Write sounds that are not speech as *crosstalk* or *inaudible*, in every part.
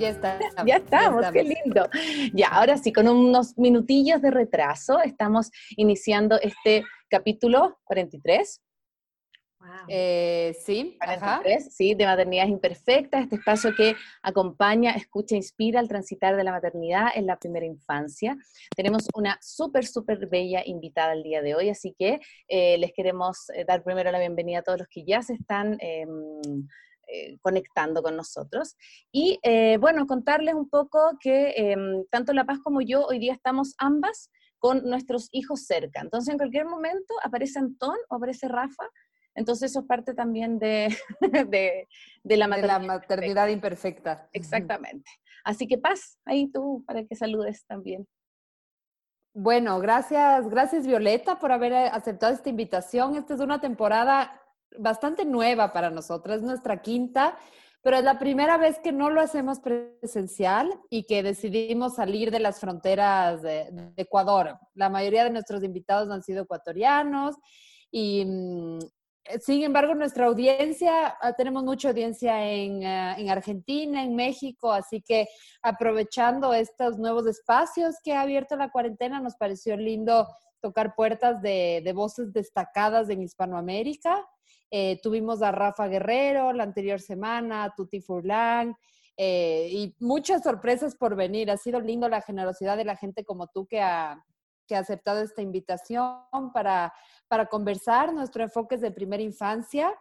Ya está. Ya estamos, qué lindo. Ya, ahora sí, con unos minutillos de retraso, estamos iniciando este capítulo 43. Wow. Eh, sí, 43, sí, de Maternidad Imperfecta, este espacio que acompaña, escucha, inspira al transitar de la maternidad en la primera infancia. Tenemos una súper, súper bella invitada el día de hoy, así que eh, les queremos eh, dar primero la bienvenida a todos los que ya se están em, eh, conectando con nosotros. Y eh, bueno, contarles un poco que em, tanto La Paz como yo hoy día estamos ambas con nuestros hijos cerca. Entonces, en cualquier momento aparece Antón o aparece Rafa. Entonces, eso es parte también de, *laughs* de, la, maternidad, la maternidad imperfecta. Exactamente. Así que Paz, ahí tú para que saludes también. Bueno, gracias, gracias Violeta por haber aceptado esta invitación. Esta es una temporada bastante nueva para nosotras, es nuestra quinta, pero es la primera vez que no lo hacemos presencial y que decidimos salir de las fronteras de, Ecuador. La mayoría de nuestros invitados han sido ecuatorianos y mm, sin embargo, nuestra audiencia, ah, tenemos mucha audiencia en, ah, en, Argentina, en México, así que aprovechando estos nuevos espacios que ha abierto la cuarentena, nos pareció lindo tocar puertas de, de voces destacadas en Hispanoamérica eh, tuvimos a Rafa Guerrero la anterior semana, a Tuti Furlan, eh, y muchas sorpresas por venir. Ha sido lindo la generosidad de la gente como tú que ha, que ha aceptado esta invitación para, para conversar. Nuestro enfoque es de primera infancia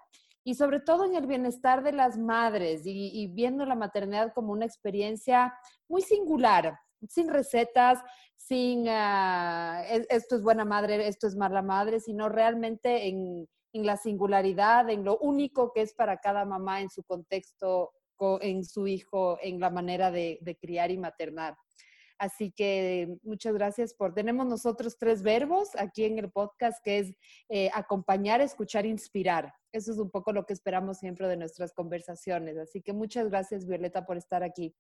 y sobre todo en el bienestar de las madres y, viendo la maternidad como una experiencia muy singular, sin recetas, sin ah, esto es buena madre, esto es mala madre, sino realmente en, en la singularidad, en lo único que es para cada mamá en su contexto, en su hijo, en la manera de, criar y maternar. Así que muchas gracias por... Tenemos nosotros tres verbos aquí en el podcast, que es eh, acompañar, escuchar, inspirar. Eso es un poco lo que esperamos siempre de nuestras conversaciones. Así que muchas gracias, Violeta, por estar aquí.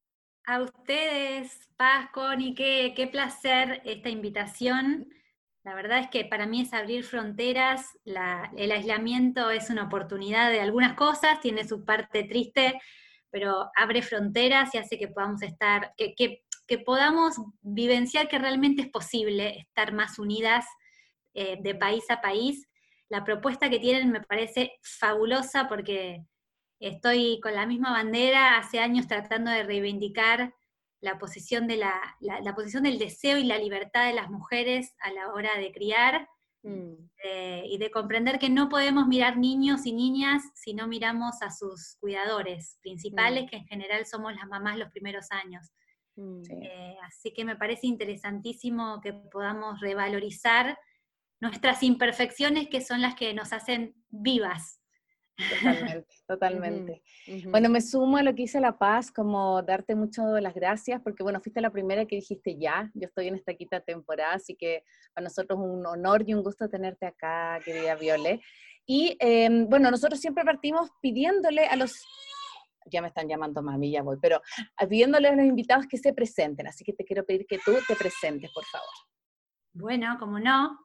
A ustedes, Paz, Connie, qué, qué placer esta invitación. La verdad es que para mí es abrir fronteras, el aislamiento es una oportunidad de algunas cosas, tiene su parte triste, pero abre fronteras y hace que podamos estar, que, podamos vivenciar que realmente es posible estar más unidas eh, de país a país. La propuesta que tienen me parece fabulosa porque estoy con la misma bandera hace años tratando de reivindicar la posición, de la, la, posición del deseo y la libertad de las mujeres a la hora de criar mm. eh, y de comprender que no podemos mirar niños y niñas si no miramos a sus cuidadores principales, mm. que en general somos las mamás los primeros años. Mm. Eh, así que me parece interesantísimo que podamos revalorizar nuestras imperfecciones que son las que nos hacen vivas. Totalmente, *laughs* totalmente. Bueno, me sumo a lo que hice La Paz, como darte muchas las gracias, porque bueno, fuiste la primera que dijiste ya, yo estoy en esta quinta temporada, así que para nosotros es un honor y un gusto tenerte acá, querida Viole. Y em, bueno, nosotros siempre partimos pidiéndole a los, ya me están llamando mami, ya voy, pero pidiéndole a los invitados que se presenten, así que te quiero pedir que tú te presentes, por favor. Bueno, como no,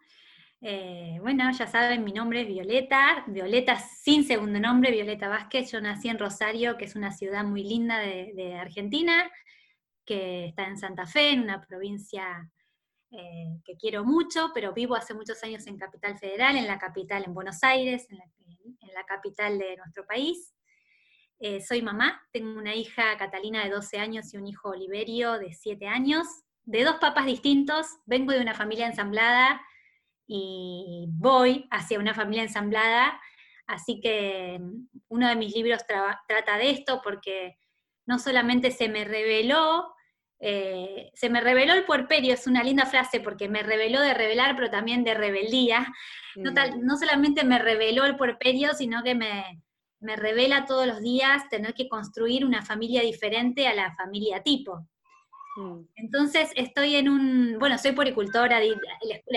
eh, bueno, ya saben, mi nombre es Violeta, Violeta sin segundo nombre, Violeta Vázquez. Yo nací en Rosario, que es una ciudad muy linda de, Argentina, que está en Santa Fe, en una provincia eh, que quiero mucho, pero vivo hace muchos años en Capital Federal, en la capital, en Buenos Aires, en la, capital de nuestro país. Eh, soy mamá, tengo una hija Catalina de 12 años y un hijo Oliverio de 7 años, de dos papás distintos, vengo de una familia ensamblada y voy hacia una familia ensamblada. Así que mm, uno de mis libros trata de esto porque no solamente se me reveló, eh, se me reveló el puerperio, es una linda frase porque me reveló de revelar, pero también de rebeldía. No, mm. no solamente me reveló el puerperio, sino que me, me revela todos los días tener que construir una familia diferente a la familia tipo. Mm. Entonces estoy en un, bueno, soy poricultora, les,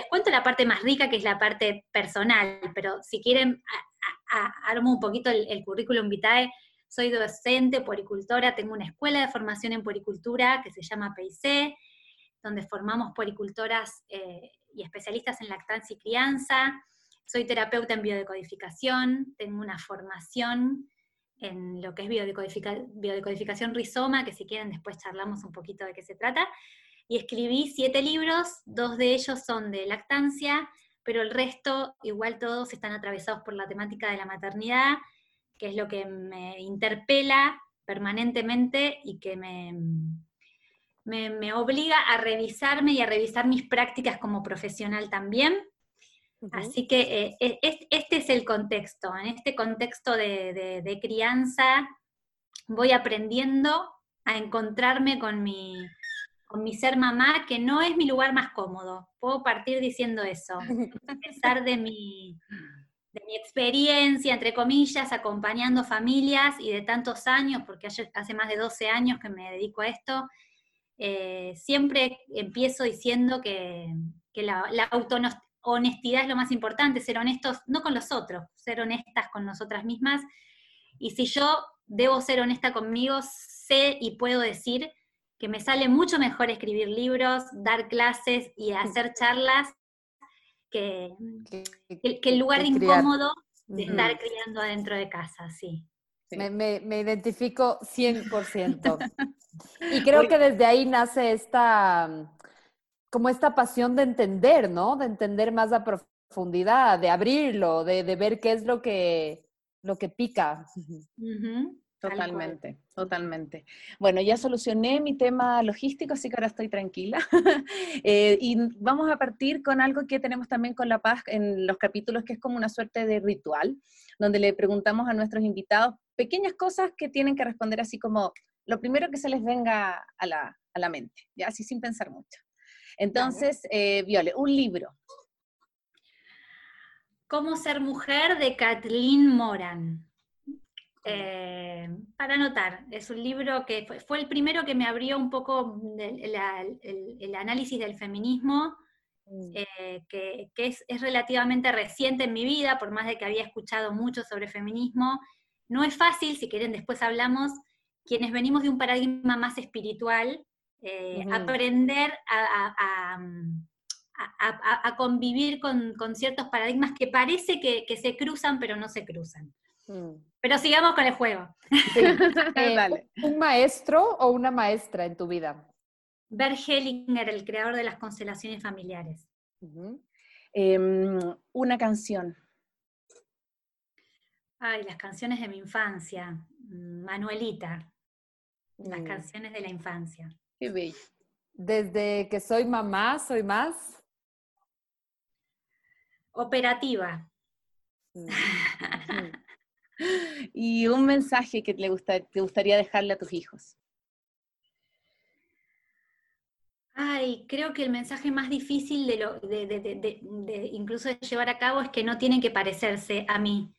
cuento la parte más rica que es la parte personal, pero si quieren, armo un poquito el, currículum vitae, soy docente, poricultora, tengo una escuela de formación en poricultura que se llama PIC, donde formamos poricultoras eh, y especialistas en lactancia y crianza, soy terapeuta en biodecodificación, tengo una formación en lo que es biodecodificación rizoma, que si quieren después charlamos un poquito de qué se trata. Y escribí siete libros, dos de ellos son de lactancia, pero el resto, igual todos están atravesados por la temática de la maternidad, que es lo que me interpela permanentemente y que me, me, obliga a revisarme y a revisar mis prácticas como profesional también. Así que eh, este es el contexto. En este contexto de, crianza voy aprendiendo a encontrarme con mi, con mi ser mamá, que no es mi lugar más cómodo. Puedo partir diciendo eso. A pesar de mi, de mi experiencia, entre comillas, acompañando familias y de tantos años, porque hace más de 12 años que me dedico a esto, eh, siempre empiezo diciendo que, la, la honestidad es lo más importante, ser honestos no con los otros, ser honestas con nosotras mismas. Y si yo debo ser honesta conmigo, sé y puedo decir que me sale mucho mejor escribir libros, dar clases y hacer charlas que, el lugar incómodo de estar criando adentro de casa, sí. Me, me, identifico 100%. *laughs* y creo que desde ahí nace esta, como esta pasión de entender, ¿no? De entender más a profundidad, de abrirlo, de, ver qué es lo que, lo que pica. Totalmente, totalmente. Bueno, ya solucioné mi tema logístico, así que ahora estoy tranquila. *laughs* Eh, y vamos a partir con algo que tenemos también con La Paz en los capítulos, que es como una suerte de ritual, donde le preguntamos a nuestros invitados pequeñas cosas que tienen que responder así como lo primero que se les venga a la, a la mente, ya así sin pensar mucho. Entonces, eh, Viole, un libro. Cómo ser mujer de Kathleen Moran. Eh, para anotar, es un libro que fue, el primero que me abrió un poco el, análisis del feminismo, mm. eh, que, es, relativamente reciente en mi vida, por más de que había escuchado mucho sobre feminismo. No es fácil, si quieren después hablamos, quienes venimos de un paradigma más espiritual, eh, aprender a, convivir con, ciertos paradigmas que parece que, se cruzan, pero no se cruzan. Mm. Pero sigamos con el juego. *laughs* *laughs* Eh, ¿Un maestro o una maestra en tu vida? Bert Hellinger, el creador de las constelaciones familiares. Em, una canción. Ay, las canciones de mi infancia. Manuelita. Las mm. canciones de la infancia. Qué bello. Desde que soy mamá, soy más. Operativa. Mm, y un mensaje que te, te gustaría dejarle a tus hijos. Ay, creo que el mensaje más difícil de, lo, de, incluso de llevar a cabo es que no tienen que parecerse a mí,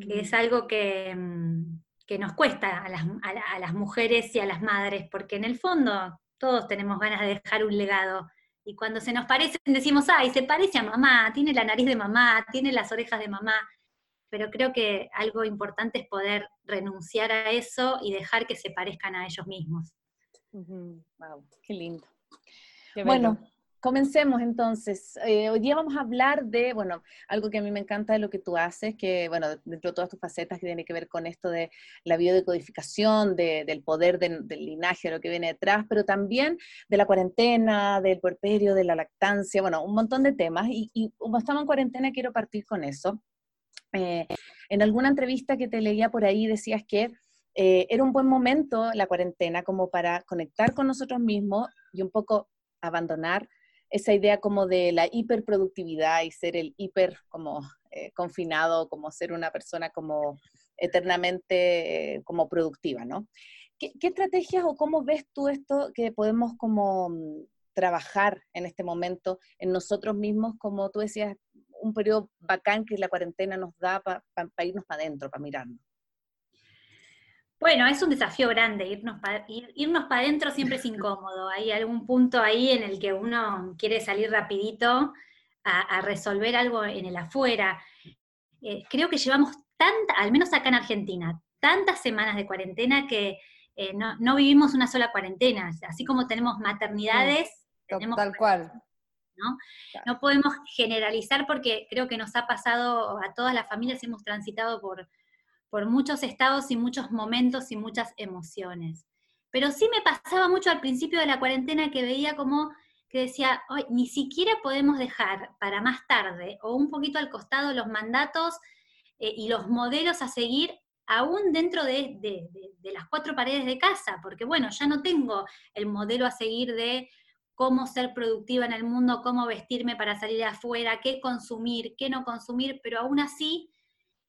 que es mm. algo que, mm, que nos cuesta a las, a, las, mujeres y a las madres, porque en el fondo todos tenemos ganas de dejar un legado. Y cuando se nos parecen decimos, ay, se parece a mamá, tiene la nariz de mamá, tiene las orejas de mamá. Pero creo que algo importante es poder renunciar a eso y dejar que se parezcan a ellos mismos. Wow, qué lindo. bueno, Comencemos entonces. Eh, hoy día vamos a hablar de, bueno, algo que a mí me encanta de lo que tú haces, que, bueno, dentro de todas tus facetas que tiene que ver con esto de la biodecodificación, del poder del linaje, de lo que viene detrás, pero también de la cuarentena, del puerperio, de la lactancia, bueno, un montón de temas. Y, como estamos en cuarentena, quiero partir con eso. Eh, en alguna entrevista que te leía por ahí decías que eh, era un buen momento la cuarentena como para conectar con nosotros mismos y un poco abandonar esa idea como de la hiperproductividad y ser el hiper como eh, confinado, como ser una persona como eternamente eh, como productiva, ¿no? ¿Qué, estrategias o cómo ves tú esto que podemos como mm, trabajar en este momento en nosotros mismos, como tú decías, un periodo bacán que la cuarentena nos da para irnos para adentro, para mirarnos? Bueno, es un desafío grande, irnos para irnos adentro siempre es *laughs* incómodo. Hay algún punto ahí en el que uno quiere salir rapidito a, resolver algo en el afuera. Eh, creo que llevamos tanta, al menos acá en Argentina, tantas semanas de cuarentena que eh, no, vivimos una sola cuarentena. Así como tenemos maternidades, tenemos tal cual. ¿no? ¿no? podemos generalizar porque creo que nos ha pasado a todas las familias, hemos transitado por por muchos estados y muchos momentos y muchas emociones. Pero sí me pasaba mucho al principio de la cuarentena que veía como que decía, ni siquiera podemos dejar para más tarde o un poquito al costado los mandatos eh, y los modelos a seguir aún dentro de, de, las cuatro paredes de casa, porque bueno, ya no tengo el modelo a seguir de cómo ser productiva en el mundo, cómo vestirme para salir afuera, qué consumir, qué no consumir, pero aún así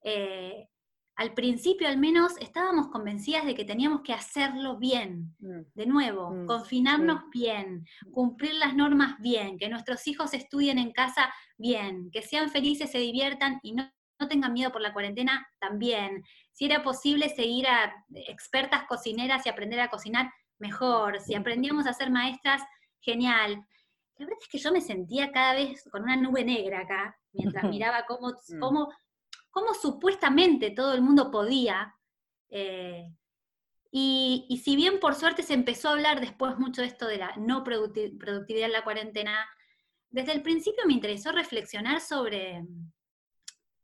eh, al principio al menos estábamos convencidas de que teníamos que hacerlo bien, mm. de nuevo, mm. confinarnos bien, cumplir las normas bien, que nuestros hijos estudien en casa bien, que sean felices, se diviertan y no, tengan miedo por la cuarentena también. Si era posible seguir a expertas cocineras y aprender a cocinar, mejor. Si aprendíamos a ser maestras, genial. La verdad es que yo me sentía cada vez con una nube negra acá, mientras *laughs* miraba cómo, mm. cómo cómo supuestamente todo el mundo podía. Eh, y, si bien por suerte se empezó a hablar después mucho de esto de la no productividad en la cuarentena, desde el principio me interesó reflexionar sobre,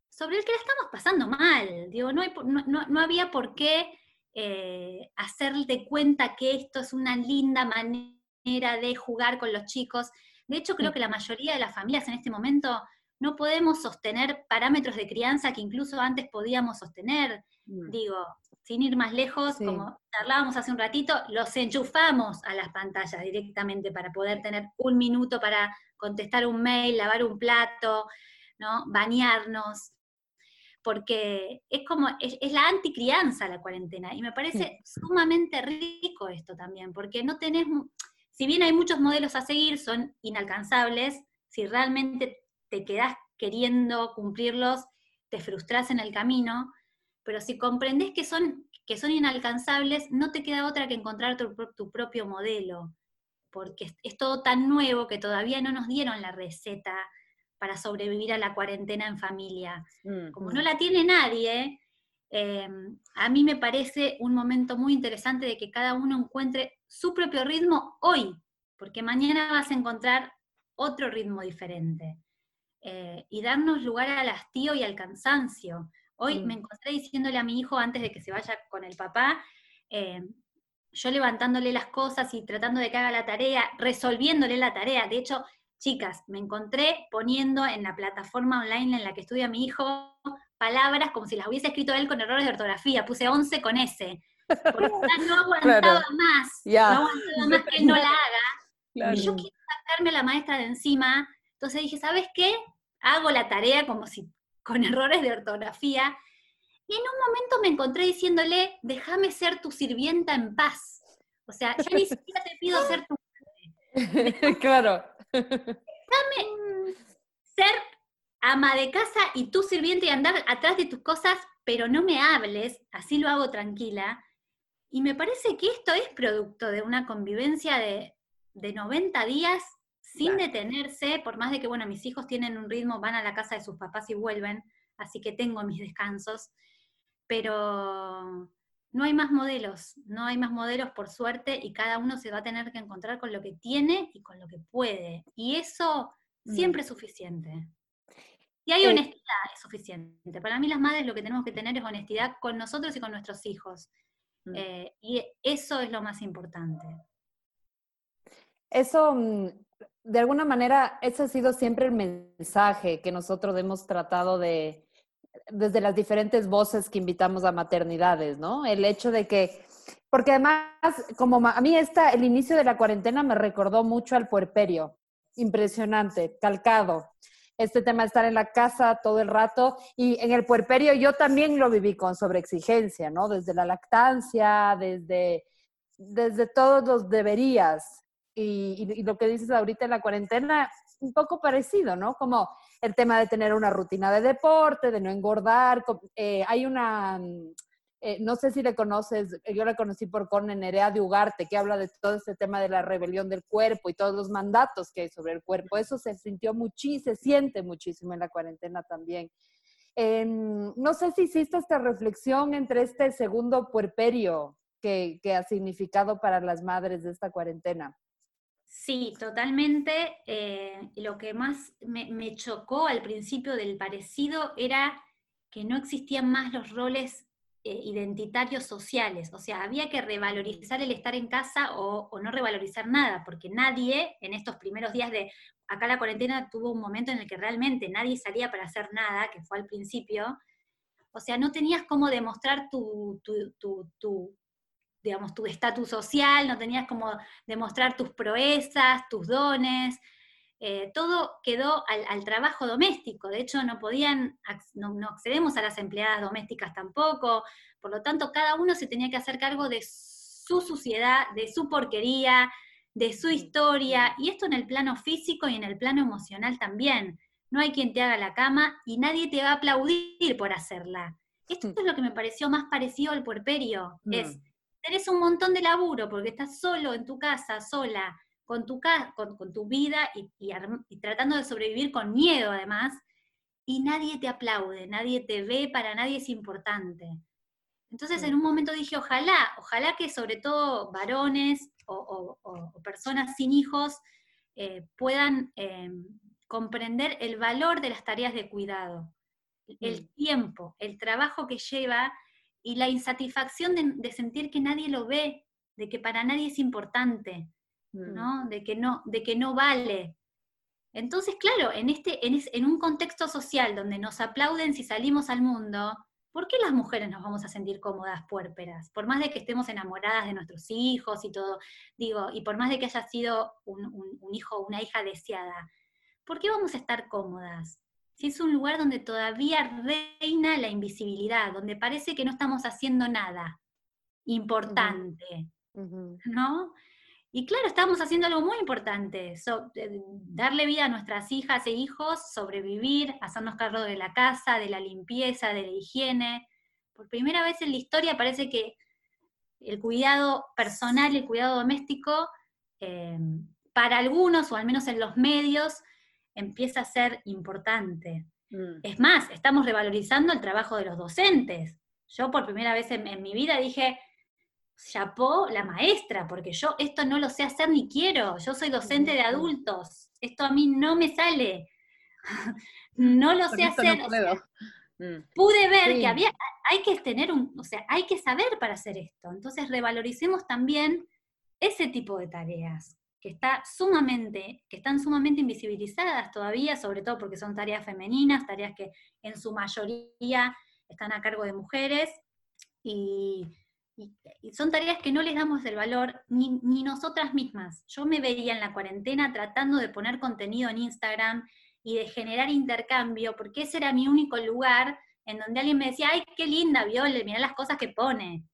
sobre el que la estamos pasando mal. Digo, no, no, había por qué eh, hacerte cuenta que esto es una linda manera de jugar con los chicos. De hecho, creo que la mayoría de las familias en este momento no podemos sostener parámetros de crianza que incluso antes podíamos sostener. Mm. Digo, sin ir más lejos, como charlábamos hace un ratito, los enchufamos a las pantallas directamente para poder tener un minuto para contestar un mail, lavar un plato, ¿no? bañarnos, porque es como, es, la anticrianza la cuarentena, y me parece sumamente rico esto también, porque no tenés, si bien hay muchos modelos a seguir, son inalcanzables, si realmente te quedás queriendo cumplirlos, te frustras en el camino, pero si comprendes que son, que son inalcanzables, no te queda otra que encontrar tu, propio modelo, porque es, todo tan nuevo que todavía no nos dieron la receta para sobrevivir a la cuarentena en familia. Mm, Como no la tiene nadie, em, a mí me parece un momento muy interesante de que cada uno encuentre su propio ritmo hoy, porque mañana vas a encontrar otro ritmo diferente. Eh, y darnos lugar al hastío y al cansancio. Hoy me encontré diciéndole a mi hijo antes de que se vaya con el papá, eh, yo levantándole las cosas y tratando de que haga la tarea, resolviéndole la tarea. De hecho, chicas, me encontré poniendo en la plataforma online en la que estudia mi hijo palabras como si las hubiese escrito él con errores de ortografía. Puse 11 con S. Porque *laughs* no aguantaba más. No aguantaba más que él no la haga. Y yo quiero sacarme a la maestra de encima entonces dije, ¿sabes qué? Hago la tarea como si *laughs* con errores de ortografía. Y en un momento me encontré diciéndole, déjame ser tu sirvienta en paz. O sea, yo ni siquiera te pido ser tu *laughs* claro. Déjame ser ama de casa y tu sirviente y andar atrás de tus cosas, pero no me hables, así lo hago tranquila. Y me parece que esto es producto de una convivencia de, de 90 días sin detenerse, por más de que, bueno, mis hijos tienen un ritmo, van a la casa de sus papás y vuelven, así que tengo mis descansos, pero no hay más modelos, no hay más modelos por suerte y cada uno se va a tener que encontrar con lo que tiene y con lo que puede. Y eso mm. siempre es suficiente. Y hay eh, honestidad, es suficiente. Para mí las madres lo que tenemos que tener es honestidad con nosotros y con nuestros hijos. Mm. Eh, y eso es lo más importante. Eso mm, de alguna manera, ese ha sido siempre el mensaje que nosotros hemos tratado de, desde las diferentes voces que invitamos a maternidades, ¿no? El hecho de que, porque además, como a mí esta, el inicio de la cuarentena me recordó mucho al puerperio, impresionante, calcado. Este tema de estar en la casa todo el rato y en el puerperio yo también lo viví con sobreexigencia, ¿no? Desde la lactancia, desde, desde todos los deberías, y, lo que dices ahorita en la cuarentena, un poco parecido, ¿no? Como el tema de tener una rutina de deporte, de no engordar. Eh, hay una, mm, eh, no sé si le conoces, yo la conocí por con Nerea de Ugarte, que habla de todo este tema de la rebelión del cuerpo y todos los mandatos que hay sobre el cuerpo. Eso se sintió muchísimo, se siente muchísimo en la cuarentena también. no sé si hiciste esta reflexión entre este segundo puerperio que ha significado para las madres de esta cuarentena. Sí, totalmente. Eh, lo que más me, chocó al principio del parecido era que no existían más los roles eh, identitarios sociales, o sea, había que revalorizar el estar en casa o, no revalorizar nada, porque nadie en estos primeros días de, acá la cuarentena tuvo un momento en el que realmente nadie salía para hacer nada, que fue al principio, o sea, no tenías cómo demostrar tu, tu, digamos, tu estatus social, no tenías cómo demostrar tus proezas, tus dones, eh, todo quedó al, trabajo doméstico. De hecho, no podían, no, accedemos a las empleadas domésticas tampoco. Por lo tanto, cada uno se tenía que hacer cargo de su suciedad, de su porquería, de su historia, y esto en el plano físico y en el plano emocional también. No hay quien te haga la cama y nadie te va a aplaudir por hacerla. Esto es lo que me pareció más parecido al puerperio. Es, mm. Tenés un montón de laburo porque estás solo en tu casa, sola, con tu, con, con tu vida y, tratando de sobrevivir con miedo además, y nadie te aplaude, nadie te ve, para nadie es importante. Entonces en un momento dije, ojalá, ojalá que sobre todo varones o, personas sin hijos eh, puedan em, comprender el valor de las tareas de cuidado, el mm. tiempo, el trabajo que lleva y la insatisfacción de, sentir que nadie lo ve, de que para nadie es importante. Mm. ¿no? De que no, de que no vale. Entonces, claro, en, este, en, un contexto social donde nos aplauden si salimos al mundo, ¿por qué las mujeres nos vamos a sentir cómodas puérperas? Por más de que estemos enamoradas de nuestros hijos y todo, digo, y por más de que haya sido un, un hijo o una hija deseada, ¿por qué vamos a estar cómodas? Si es un lugar donde todavía reina la invisibilidad, donde parece que no estamos haciendo nada importante, ¿no? Y claro, estamos haciendo algo muy importante, eh, darle vida a nuestras hijas e hijos, sobrevivir, hacernos cargo de la casa, de la limpieza, de la higiene. Por primera vez en la historia parece que el cuidado personal, el cuidado doméstico, eh, para algunos, o al menos en los medios, empieza a ser importante. Mm. Es más, estamos revalorizando el trabajo de los docentes. Yo por primera vez en mi vida dije, chapó la maestra, porque yo esto no lo sé hacer ni quiero, yo soy docente de adultos, esto a mí no me sale, *laughs* no lo sé hacer. Mm. Pude ver que había, hay que tener un, o sea, hay que saber para hacer esto, entonces revaloricemos también ese tipo de tareas que está sumamente, que están sumamente invisibilizadas todavía, sobre todo porque son tareas femeninas, tareas que en su mayoría están a cargo de mujeres, y, y, son tareas que no les damos el valor ni, nosotras mismas. Yo me veía en la cuarentena tratando de poner contenido en Instagram y de generar intercambio, porque ese era mi único lugar en donde alguien me decía, ay, qué linda, Viole, mirá las cosas que pone.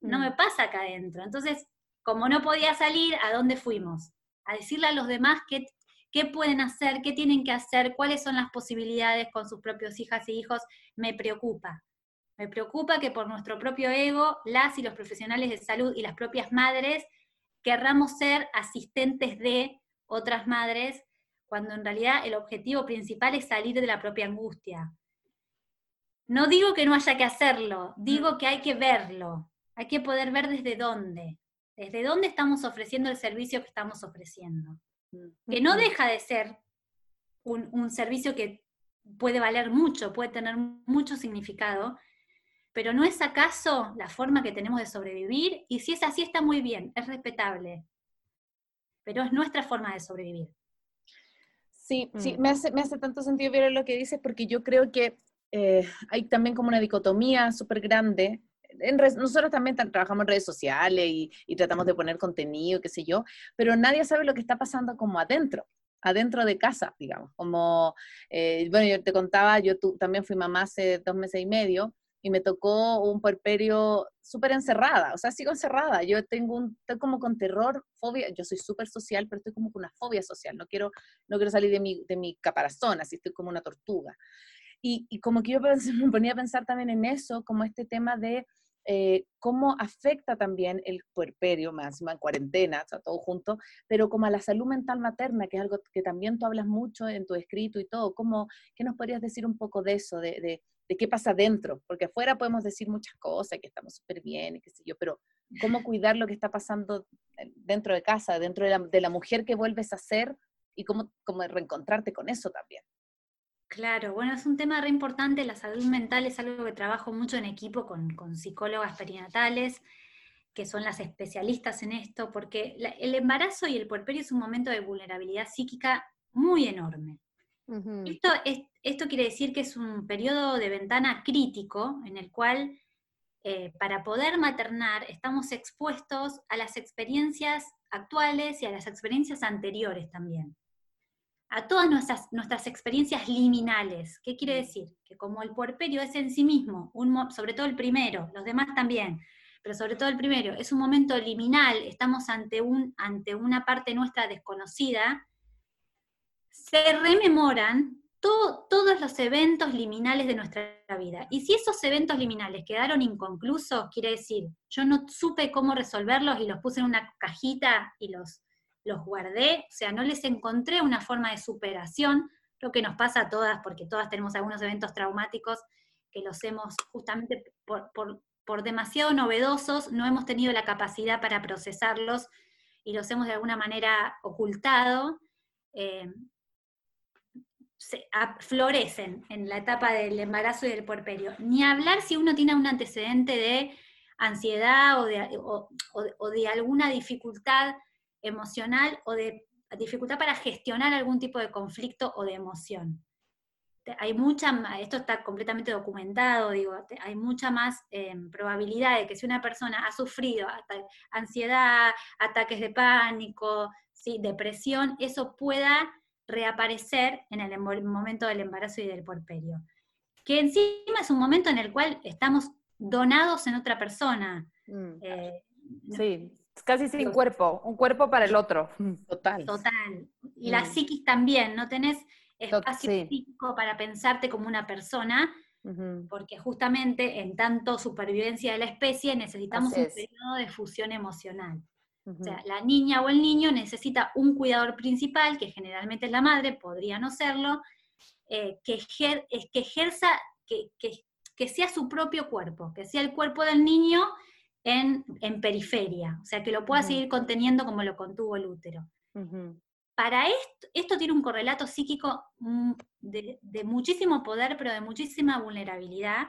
No me mm. pasa acá adentro. Entonces, como no podía salir, ¿a dónde fuimos? A decirle a los demás qué, qué pueden hacer, qué tienen que hacer, cuáles son las posibilidades con sus propios hijas e hijos, me preocupa. Me preocupa que por nuestro propio ego, las y los profesionales de salud y las propias madres querramos ser asistentes de otras madres, cuando en realidad el objetivo principal es salir de la propia angustia. No digo que no haya que hacerlo, digo mm. que hay que verlo, hay que poder ver desde dónde, desde dónde estamos ofreciendo el servicio que estamos ofreciendo. Que no deja de ser un, un servicio que puede valer mucho, puede tener mucho significado, pero ¿no es acaso la forma que tenemos de sobrevivir? Y si es así, está muy bien, es respetable, pero es nuestra forma de sobrevivir. Sí, sí, mm. me hace, me hace tanto sentido ver lo que dices, porque yo creo que eh, hay también como una dicotomía súper grande. En nosotros también trabajamos en redes sociales y, tratamos de poner contenido, qué sé yo, pero nadie sabe lo que está pasando como adentro adentro de casa, digamos, como, eh, bueno, yo te contaba, yo también fui mamá hace dos meses y medio, y me tocó un puerperio súper encerrada, o sea, sigo encerrada, yo tengo un, estoy como con terror, fobia, yo soy súper social, pero estoy como con una fobia social, no quiero, no quiero salir de mi, de mi caparazón, así estoy como una tortuga. Y, y como que yo *laughs* me ponía a pensar también en eso, como este tema de eh, cómo afecta también el puerperio, más en cuarentena, o sea, todo junto, pero como a la salud mental materna, que es algo que también tú hablas mucho en tu escrito y todo, ¿cómo, ¿qué nos podrías decir un poco de eso, de, de de qué pasa dentro, porque afuera podemos decir muchas cosas, que estamos súper bien y qué sé yo, pero cómo cuidar lo que está pasando dentro de casa, dentro de la, mujer que vuelves a ser y cómo, cómo reencontrarte con eso también. Claro, bueno, es un tema re importante, la salud mental es algo que trabajo mucho en equipo con, con psicólogas perinatales, que son las especialistas en esto, porque el embarazo y el puerperio es un momento de vulnerabilidad psíquica muy enorme. esto, es, esto quiere decir que es un periodo de ventana crítico en el cual eh, para poder maternar estamos expuestos a las experiencias actuales y a las experiencias anteriores también. A todas nuestras, nuestras experiencias liminales. ¿Qué quiere decir? Que como el puerperio es en sí mismo, un, sobre todo el primero, los demás también, pero sobre todo el primero, es un momento liminal, estamos ante, un, ante una parte nuestra desconocida, se rememoran todos los eventos liminales de nuestra vida. Y si esos eventos liminales quedaron inconclusos, quiere decir, yo no supe cómo resolverlos y los puse en una cajita y los, los guardé, o sea, no les encontré una forma de superación, lo que nos pasa a todas, porque todas tenemos algunos eventos traumáticos que los hemos justamente por, por, demasiado novedosos, no hemos tenido la capacidad para procesarlos y los hemos de alguna manera ocultado. Eh, florecen en la etapa del embarazo y del puerperio. Ni hablar si uno tiene un antecedente de ansiedad o de, o, de alguna dificultad emocional o de dificultad para gestionar algún tipo de conflicto o de emoción. Hay mucha, esto está completamente documentado, digo, hay mucha más em, probabilidad de que si una persona ha sufrido ansiedad, ataques de pánico, ¿sí? depresión, eso pueda reaparecer en el momento del embarazo y del puerperio. Que encima es un momento en el cual estamos donados en otra persona. Mm. Eh, sí, casi sin cuerpo, un cuerpo para el otro. Total. Total. Y la mm. psiquis también, no tenés espacio físico para pensarte como una persona, porque justamente en tanto supervivencia de la especie necesitamos un periodo de fusión emocional. O sea, la niña o el niño necesita un cuidador principal, que generalmente es la madre, podría no serlo, eh, que, que, ejerza, que, que, sea su propio cuerpo, que sea el cuerpo del niño en, en periferia, o sea, que lo pueda seguir conteniendo como lo contuvo el útero. Para esto, esto tiene un correlato psíquico mm, de, de muchísimo poder, pero de muchísima vulnerabilidad,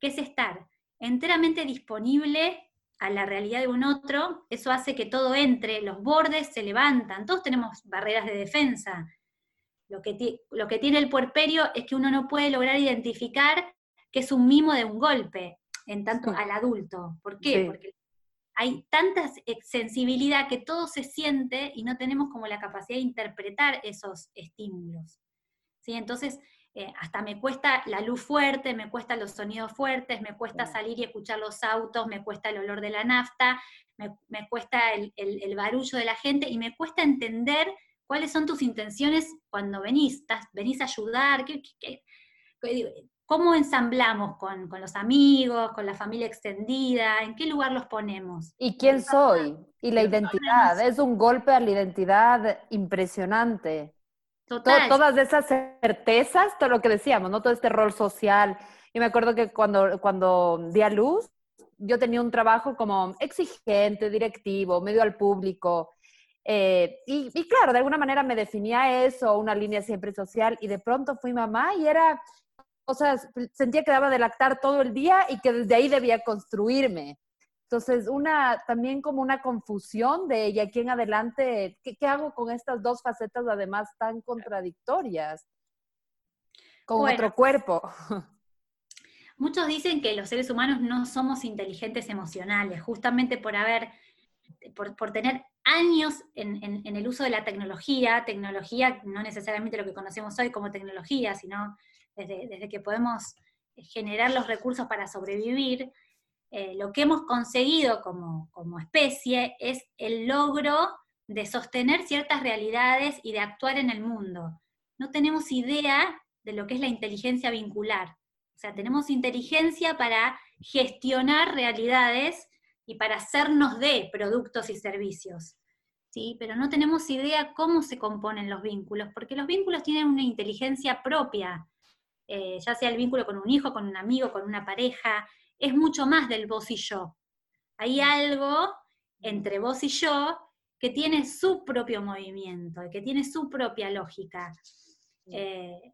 que es estar enteramente disponible a la realidad de un otro, eso hace que todo entre, los bordes se levantan, todos tenemos barreras de defensa. Lo que, lo que tiene el puerperio es que uno no puede lograr identificar que es un mimo de un golpe, en tanto al adulto. ¿Por qué? Porque hay tanta sensibilidad que todo se siente y no tenemos como la capacidad de interpretar esos estímulos. ¿Sí? Entonces, eh, hasta me cuesta la luz fuerte, me cuesta los sonidos fuertes, me cuesta salir y escuchar los autos, me cuesta el olor de la nafta, me, cuesta el, barullo de la gente y me cuesta entender cuáles son tus intenciones cuando venís, venís a ayudar, cómo ensamblamos con, con, los amigos, con la familia extendida, en qué lugar los ponemos. ¿Y quién soy? Y la identidad, es un golpe a la identidad impresionante todas esas certezas, todo lo que decíamos, ¿no? Todo este rol social. Y me acuerdo que cuando, cuando di a luz, yo tenía un trabajo como exigente, directivo, medio al público. Eh, y, y, claro, de alguna manera me definía eso, una línea siempre social, y de pronto fui mamá y era, o sea, sentía que daba de lactar todo el día y que desde ahí debía construirme. Entonces, una, también como una confusión de, y aquí en adelante, ¿qué, hago con estas dos facetas además tan contradictorias? Con otro cuerpo. *laughs* Muchos dicen que los seres humanos no somos inteligentes emocionales, justamente por haber, por, tener años en, en, el uso de la tecnología, tecnología no necesariamente lo que conocemos hoy como tecnología, sino desde, desde que podemos generar los recursos para sobrevivir, eh, lo que hemos conseguido como, especie es el logro de sostener ciertas realidades y de actuar en el mundo. No tenemos idea de lo que es la inteligencia vincular. O sea, tenemos inteligencia para gestionar realidades y para hacernos de productos y servicios. ¿sí? Pero no tenemos idea cómo se componen los vínculos, porque los vínculos tienen una inteligencia propia, eh, ya sea el vínculo con un hijo, con un amigo, con una pareja, es mucho más del vos y yo. Hay algo entre vos y yo que tiene su propio movimiento, que tiene su propia lógica. Eh,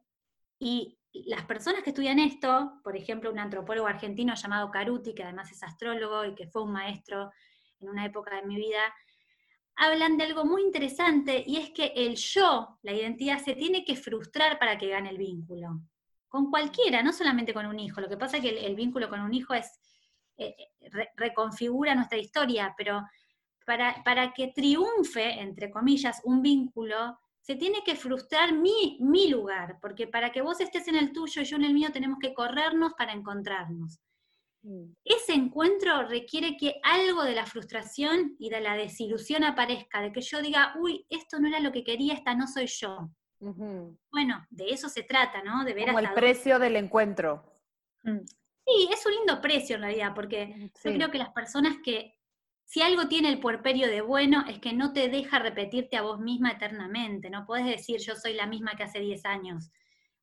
Y las personas que estudian esto, por ejemplo, un antropólogo argentino llamado Caruti, que además es astrólogo y que fue un maestro en una época de mi vida, hablan de algo muy interesante y es que el yo, la identidad, se tiene que frustrar para que gane el vínculo. Con cualquiera, no solamente con un hijo. Lo que pasa es que el, vínculo con un hijo es eh, reconfigura nuestra historia, pero para, para que triunfe, entre comillas, un vínculo, se tiene que frustrar mi, mi lugar, porque para que vos estés en el tuyo y yo en el mío tenemos que corrernos para encontrarnos. Mm. Ese encuentro requiere que algo de la frustración y de la desilusión aparezca, de que yo diga, uy, esto no era lo que quería, esta no soy yo. Bueno, de eso se trata, ¿no? De ver Como el precio del encuentro. Mm. Sí, es un lindo precio en realidad, porque yo creo que las personas que si algo tiene el puerperio de bueno es que no te deja repetirte a vos misma eternamente, no puedes decir yo soy la misma que hace 10 años.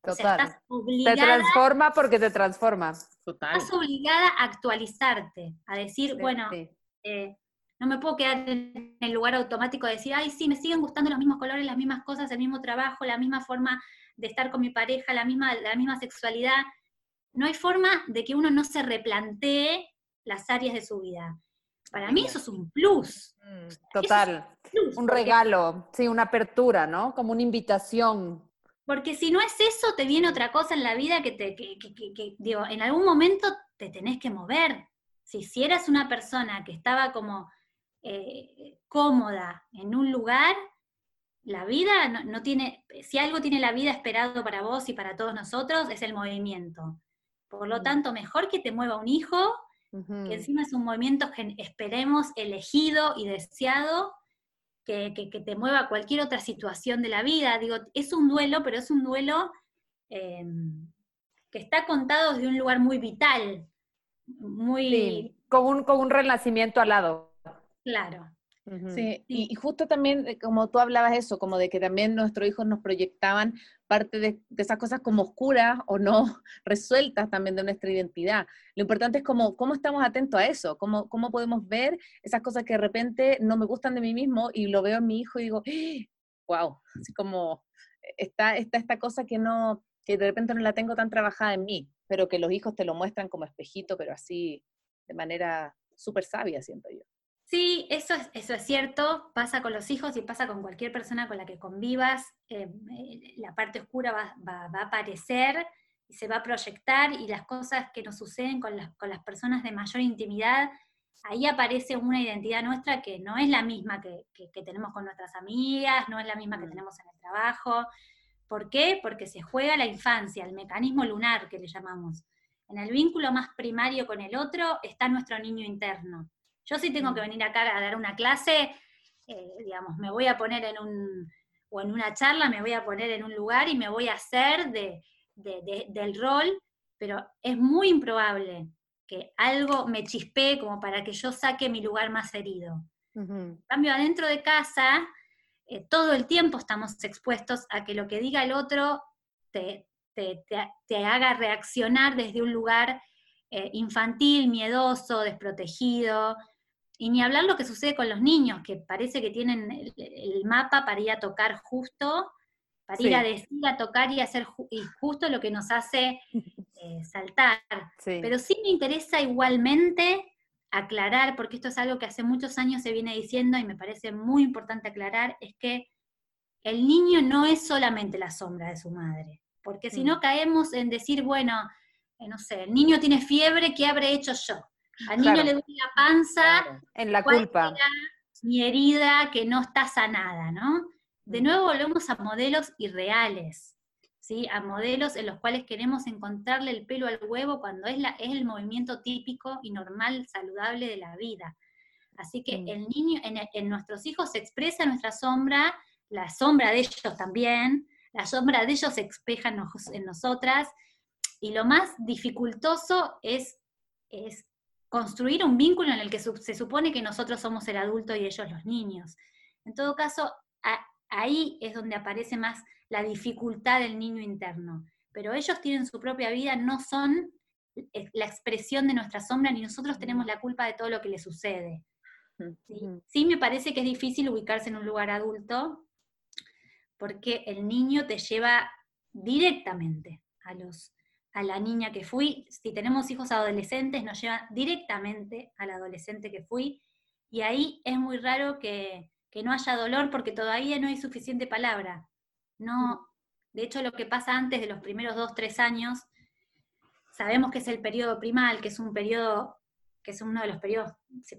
Total. te transforma porque te transforma. Total. Estás obligada a actualizarte, a decir, bueno, eh, no me puedo quedar en el lugar automático de decir, ay, sí, me siguen gustando los mismos colores, las mismas cosas, el mismo trabajo, la misma forma de estar con mi pareja, la misma, la misma sexualidad. No hay forma de que uno no se replantee las áreas de su vida. Para mí eso es un plus. Mm, total. un, regalo, sí, una apertura, ¿no? Como una invitación. Porque si no es eso, te viene otra cosa en la vida que te, que, digo, en algún momento te tenés que mover. Si, si eras una persona que estaba como eh, cómoda en un lugar, la vida no, tiene, si algo tiene la vida esperado para vos y para todos nosotros, es el movimiento. Por lo mm. tanto, mejor que te mueva un hijo que encima es un movimiento, esperemos, elegido y deseado, que, te mueva cualquier otra situación de la vida. Digo, es un duelo, pero es un duelo em, que está contado desde un lugar muy vital, muy... con, un, con un renacimiento al lado. Claro. Sí, y, justo también, eh, como tú hablabas eso, como de que también nuestros hijos nos proyectaban parte de, esas cosas como oscuras o no *laughs* resueltas también de nuestra identidad. Lo importante es como, cómo estamos atentos a eso, cómo, cómo podemos ver esas cosas que de repente no me gustan de mí mismo y lo veo en mi hijo y digo, wow, así como eh, está, está esta cosa que no, que de repente no la tengo tan trabajada en mí, pero que los hijos te lo muestran como espejito, pero así de manera súper sabia, siento yo. Sí, eso es, eso es cierto, pasa con los hijos y pasa con cualquier persona con la que convivas, eh, eh, la parte oscura va, a aparecer y se va a proyectar y las cosas que nos suceden con las, con las personas de mayor intimidad, ahí aparece una identidad nuestra que no es la misma que, que, tenemos con nuestras amigas, no es la misma que mm. tenemos en el trabajo. ¿Por qué? Porque se juega la infancia, el mecanismo lunar que le llamamos. En el vínculo más primario con el otro está nuestro niño interno yo sí tengo que venir acá a dar una clase, eh, digamos, me voy a poner en un, o en una charla, me voy a poner en un lugar y me voy a hacer de, del rol, pero es muy improbable que algo me chispee como para que yo saque mi lugar más herido. En cambio, adentro de casa, eh, todo el tiempo estamos expuestos a que lo que diga el otro te, te, haga reaccionar desde un lugar eh, infantil, miedoso, desprotegido, y ni hablar lo que sucede con los niños, que parece que tienen el, mapa para ir a tocar justo, para ir a decir, a tocar y hacer y justo lo que nos hace *laughs* eh, saltar. Pero sí me interesa igualmente aclarar, porque esto es algo que hace muchos años se viene diciendo y me parece muy importante aclarar, es que el niño no es solamente la sombra de su madre, porque si no mm. caemos en decir, bueno, no sé, el niño tiene fiebre, ¿qué habré hecho yo? Al niño le duele la panza. En la culpa. Mi herida que no está sanada, ¿no? De mm. nuevo volvemos a modelos irreales, ¿sí? A modelos en los cuales queremos encontrarle el pelo al huevo cuando es, la, es el movimiento típico y normal, saludable de la vida. Así que mm. el niño, en, en nuestros hijos se expresa nuestra sombra, la sombra de ellos también, la sombra de ellos se espeja en, en nosotras, y lo más dificultoso es, es construir un vínculo en el que se supone que nosotros somos el adulto y ellos los niños. En todo caso, ahí es donde aparece más la dificultad del niño interno. Pero ellos tienen su propia vida, no son eh, la expresión de nuestra sombra, ni nosotros tenemos la culpa de todo lo que les sucede. ¿Sí? me parece que es difícil ubicarse en un lugar adulto, porque el niño te lleva directamente a, los, a la niña que fui. Si tenemos hijos adolescentes, nos lleva directamente al adolescente que fui. Y ahí es muy raro que, que no haya dolor porque todavía no hay suficiente palabra. No, de hecho, lo que pasa antes de los primeros dos, tres años, sabemos que es el periodo primal, que es un periodo, que es uno de los periodos,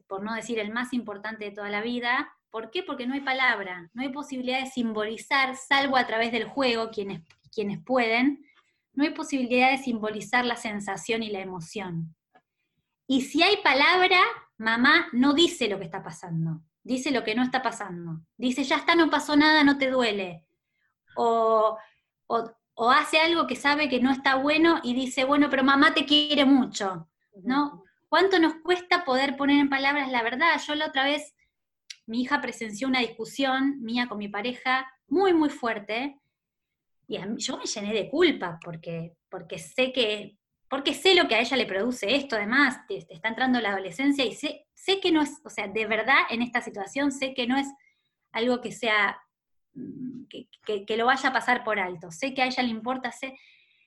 por no decir el más importante de toda la vida. ¿Por qué? Porque no hay palabra, no hay posibilidad de simbolizar, salvo a través del juego, quienes, quienes pueden, no hay posibilidad de simbolizar la sensación y la emoción. Y si hay palabra, mamá no dice lo que está pasando, dice lo que no está pasando. Dice, ya está, no pasó nada, no te duele. O o, hace algo que sabe que no está bueno y dice, bueno, pero mamá te quiere mucho, ¿no? ¿Cuánto nos cuesta poder poner en palabras la verdad? Yo la otra vez, mi hija presenció una discusión mía con mi pareja muy, muy fuerte, y yo me llené de culpa porque, porque sé que porque sé lo que a ella le produce esto, además, te, está entrando la adolescencia y sé, sé que no es, o sea, de verdad en esta situación sé que no es algo que sea Mm, que, lo vaya a pasar por alto. Sé que a ella le importa, sé.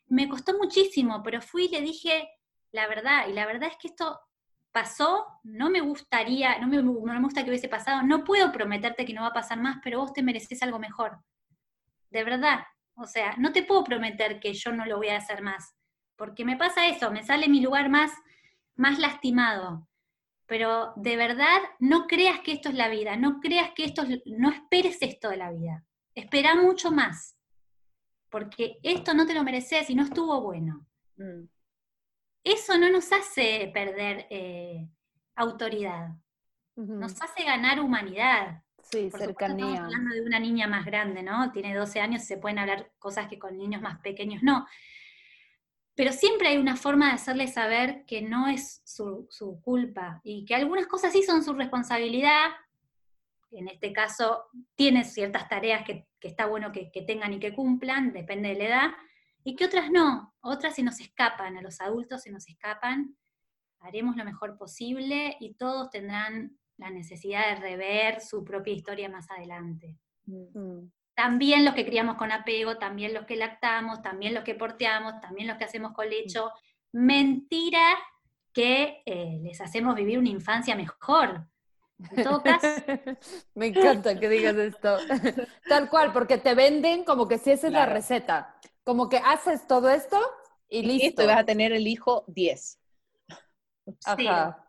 Me costó muchísimo, pero fui y le dije la verdad, y la verdad es que esto pasó, no me gustaría, no me, no me gusta que hubiese pasado, no puedo prometerte que no va a pasar más, pero vos te mereces algo mejor. De verdad. O sea, no te puedo prometer que yo no lo voy a hacer más, porque me pasa eso, me sale mi lugar más, más lastimado pero de verdad no creas que esto es la vida, no creas que esto es, no esperes esto de la vida, espera mucho más, porque esto no te lo mereces y no estuvo bueno. Mm. Eso no nos hace perder eh, autoridad, nos hace ganar humanidad. Sí, cercanía. Estamos hablando de una niña más grande, ¿no? Tiene 12 años, se pueden hablar cosas que con niños más pequeños no pero siempre hay una forma de hacerle saber que no es su, culpa y que algunas cosas sí son su responsabilidad. En este caso, tiene ciertas tareas que, está bueno que, tengan y que cumplan, depende de la edad, y que otras no. Otras se nos escapan, a los adultos se nos escapan. Haremos lo mejor posible y todos tendrán la necesidad de rever su propia historia más adelante. Mm también los que criamos con apego, también los que lactamos, también los que porteamos, también los que hacemos colecho. Mentira que eh, les hacemos vivir una infancia mejor. En todo caso. *laughs* Me encanta que digas esto. *laughs* Tal cual, porque te venden como que si esa es la receta. Como que haces todo esto y listo. Y vas a tener el hijo 10. Ajá.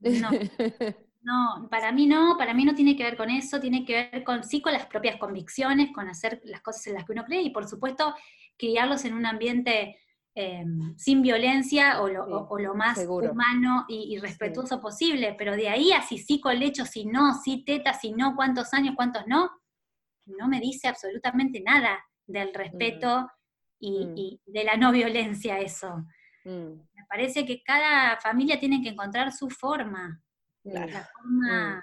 No. *laughs* No, para mí no, para mí no tiene que ver con eso, tiene que ver con sí con las propias convicciones, con hacer las cosas en las que uno cree y por supuesto criarlos en un ambiente em, sin violencia o lo, más humano y, respetuoso posible, pero de ahí a si sí con lecho, si no, si teta, si no, cuántos años, cuántos no, no me dice absolutamente nada del respeto mm. y, de la no violencia eso. Mm. Me parece que cada familia tiene que encontrar su forma. Mm.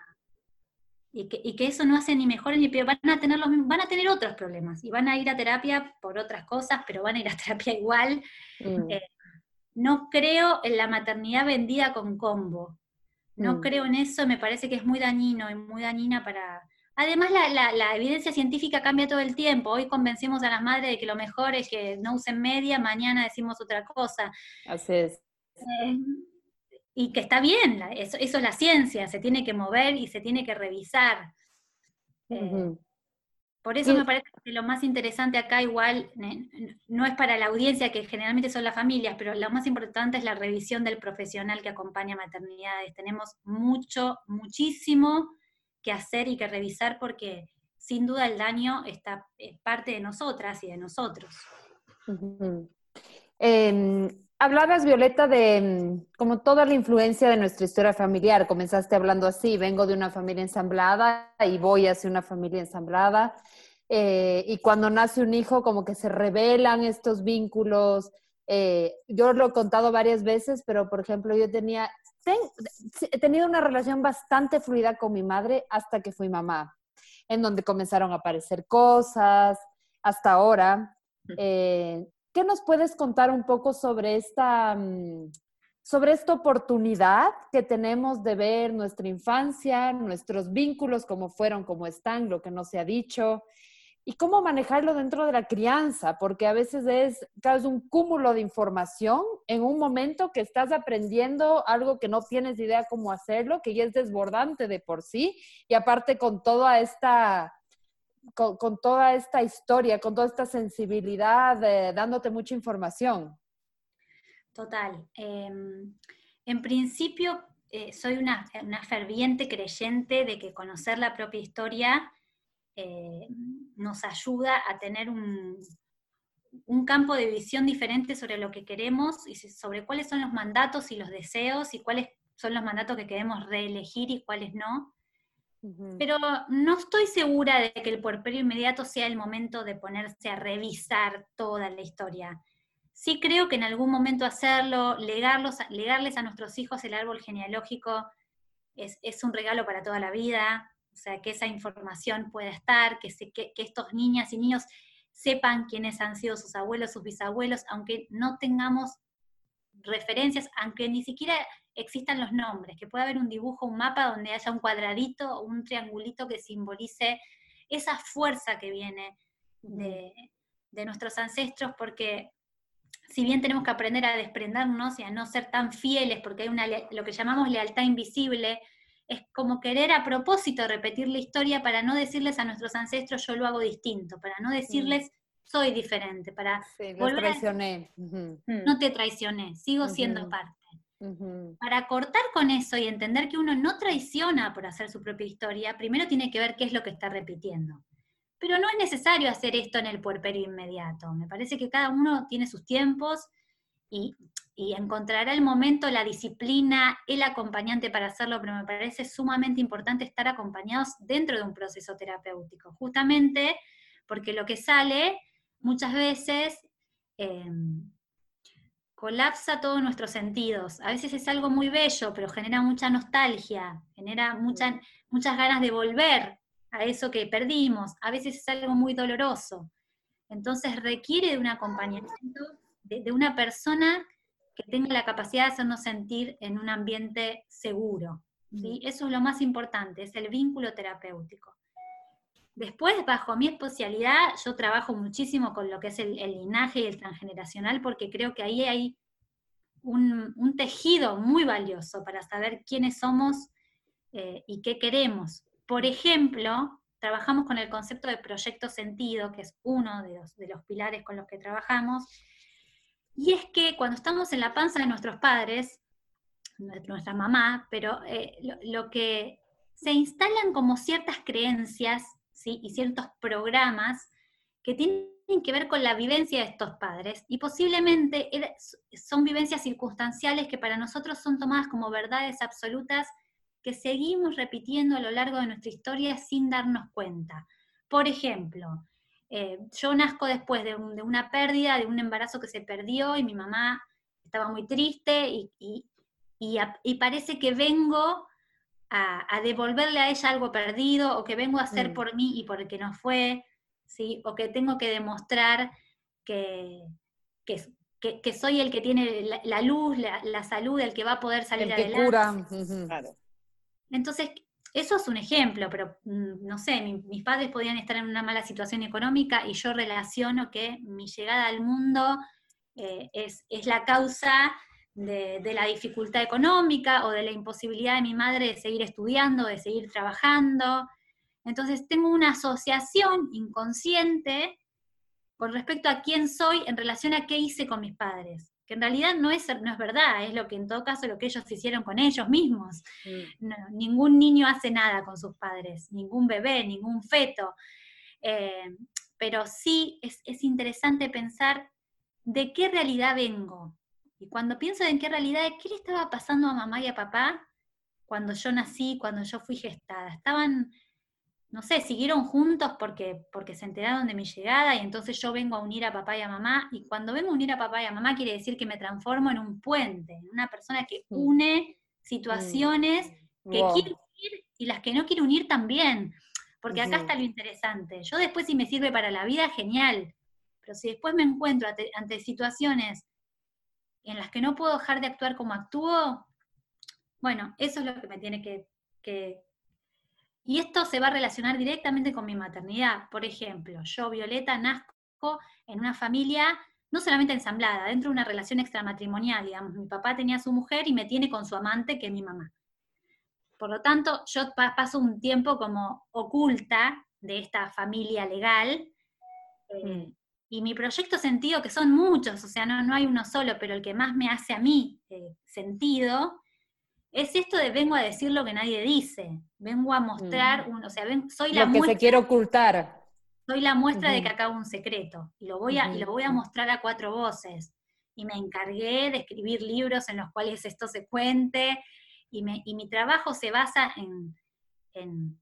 y, que, eso no hace ni mejor ni peor, van a, tener los, van a tener otros problemas y van a ir a terapia por otras cosas, pero van a ir a *laughs* terapia igual. Mm. Eh, no creo en la maternidad vendida con combo. No mm. creo en eso, me parece que es muy dañino y muy dañina para... Además, la, evidencia científica cambia todo el tiempo. Hoy convencemos a las madres de que lo mejor es que no usen media, mañana decimos otra cosa. Así es. Eh, y que está bien, eso, es la ciencia, se tiene que mover y se tiene que revisar. Eh, por eso me parece que lo más interesante acá igual no es para la audiencia, que generalmente son las familias, pero lo más importante es la revisión del profesional que acompaña maternidades. Tenemos mucho, muchísimo que hacer y que revisar porque sin duda el daño está, es parte de nosotras y de nosotros. Hablabas, Violeta, de mm, como toda la influencia de nuestra historia familiar. Comenzaste hablando así, vengo de una familia ensamblada y voy hacia una familia ensamblada. Eh, y cuando nace un hijo, como que se revelan estos vínculos. Eh, yo lo he contado varias veces, pero por ejemplo, yo tenía, he tenido una relación bastante fluida con mi madre hasta que fui mamá, en donde comenzaron a aparecer cosas, hasta ahora. Eh, ¿Qué nos puedes contar un poco sobre esta, mm, sobre esta oportunidad que tenemos de ver nuestra infancia, nuestros vínculos, cómo fueron, cómo están, lo que no se ha dicho? y cómo manejarlo dentro de la crianza, porque a veces es, claro, un cúmulo de información en un momento que estás aprendiendo algo que no tienes idea cómo hacerlo, que ya es desbordante de por sí, y aparte con toda esta, con, toda esta historia, con toda esta sensibilidad, dándote mucha información. Total. Em, en principio, eh, soy una, una ferviente creyente de que conocer la propia historia eh, nos ayuda a tener un, campo de visión diferente sobre lo que queremos y sobre cuáles son los mandatos y los deseos y cuáles son los mandatos que queremos reelegir y cuáles no. Pero no estoy segura de que el puerperio inmediato sea el momento de ponerse a revisar toda la historia. Sí creo que en algún momento hacerlo, legarlos, legarles a nuestros hijos el árbol genealógico es, es un regalo para toda la vida, o sea, que esa información pueda estar, que, que, estos niñas y niños sepan quiénes han sido sus abuelos, sus bisabuelos, aunque no tengamos referencias, aunque ni siquiera existan los nombres, que pueda haber un dibujo, un mapa donde haya un cuadradito o un triangulito que simbolice esa fuerza que viene de, nuestros ancestros, porque si bien tenemos que aprender a desprendernos y a no ser tan fieles, porque hay una, lo que llamamos lealtad invisible, es como querer a propósito repetir la historia para no decirles a nuestros ancestros yo lo hago distinto, para no decirles soy diferente, para sí, traicioné. No te traicioné, sigo siendo parte. Para cortar con eso y entender que uno no traiciona por hacer su propia historia, primero tiene que ver qué es lo que está repitiendo. Pero no es necesario hacer esto en el puerperio inmediato. Me parece que cada uno tiene sus tiempos y encontrará el momento, la disciplina, el acompañante para hacerlo, pero me parece sumamente importante estar acompañados dentro de un proceso terapéutico, justamente porque lo que sale muchas veces em, colapsa todos nuestros sentidos. A veces es algo muy bello, pero genera mucha nostalgia, genera muchas ganas de volver a eso que perdimos. A veces es algo muy doloroso. Entonces requiere de un acompañamiento de una persona que tenga la capacidad de hacernos sentir en un ambiente seguro. ¿sí? Mm. Eso es lo más importante, es el vínculo terapéutico. Después, bajo mi especialidad, yo trabajo muchísimo con lo que es el, linaje y el transgeneracional, porque creo que ahí hay un, tejido muy valioso para saber quiénes somos eh, y qué queremos. Por ejemplo, trabajamos con el concepto de proyecto sentido, que es uno de los, pilares con los que trabajamos, y es que cuando estamos en la panza de nuestros padres, nuestra mamá, pero eh, lo, que se instalan como ciertas creencias ¿sí? y ciertos programas que tienen que ver con la vivencia de estos padres y posiblemente son vivencias circunstanciales que para nosotros son tomadas como verdades absolutas que seguimos repitiendo a lo largo de nuestra historia sin darnos cuenta. Por ejemplo, eh, yo nazco después de, una pérdida, de un embarazo que se perdió y mi mamá estaba muy triste y, parece que vengo a, devolverle a ella algo perdido o que vengo a hacer mm. por mí y por el que no fue, ¿sí? o que tengo que demostrar que, que, soy el que tiene la, luz, la, salud, el que va a poder salir el que adelante. Cura. Entonces, eso es un ejemplo, pero mm, no sé, mis padres podían estar en una mala situación económica y yo relaciono que mi llegada al mundo eh, es, la causa de, la dificultad económica o de la imposibilidad de mi madre de seguir estudiando, de seguir trabajando. Entonces tengo una asociación inconsciente con respecto a quién soy en relación a qué hice con mis padres que en realidad no es, no es verdad, es lo que en todo caso lo que ellos hicieron con ellos mismos. Mm. ningún niño hace nada con sus padres, ningún bebé, ningún feto. Eh, pero sí es, interesante pensar de qué realidad vengo. Y cuando pienso en qué realidad, ¿qué le estaba pasando a mamá y a papá cuando yo nací, cuando yo fui gestada? Estaban no sé, siguieron juntos porque, porque se enteraron de mi llegada y entonces yo vengo a unir a papá y a mamá. Y cuando vengo a unir a papá y a mamá quiere decir que me transformo en un puente, en una persona que une situaciones mm. que quiere unir y las que no quiere unir también. Porque acá está lo interesante. Yo después si me sirve para la vida, genial. Pero si después me encuentro ante, situaciones en las que no puedo dejar de actuar como actúo, bueno, eso es lo que me tiene que, y esto se va a relacionar directamente con mi maternidad. Por ejemplo, yo, Violeta, nazco en una familia no solamente ensamblada, dentro de una relación extramatrimonial, digamos, mi papá tenía a su mujer y me tiene con su amante, que es mi mamá. Por lo tanto, yo paso un tiempo como oculta de esta familia legal, eh, mm. Y mi proyecto sentido, que son muchos, o sea, no, no hay uno solo, pero el que más me hace a mí eh, sentido, es esto de vengo a decir lo que nadie dice, vengo a mostrar, mm. o sea, soy la lo que se quiere ocultar. Soy la muestra de que acá un secreto y lo, voy a, y lo voy a mostrar a cuatro voces. Y me encargué de escribir libros en los cuales esto se cuente y, mi trabajo se basa en, en,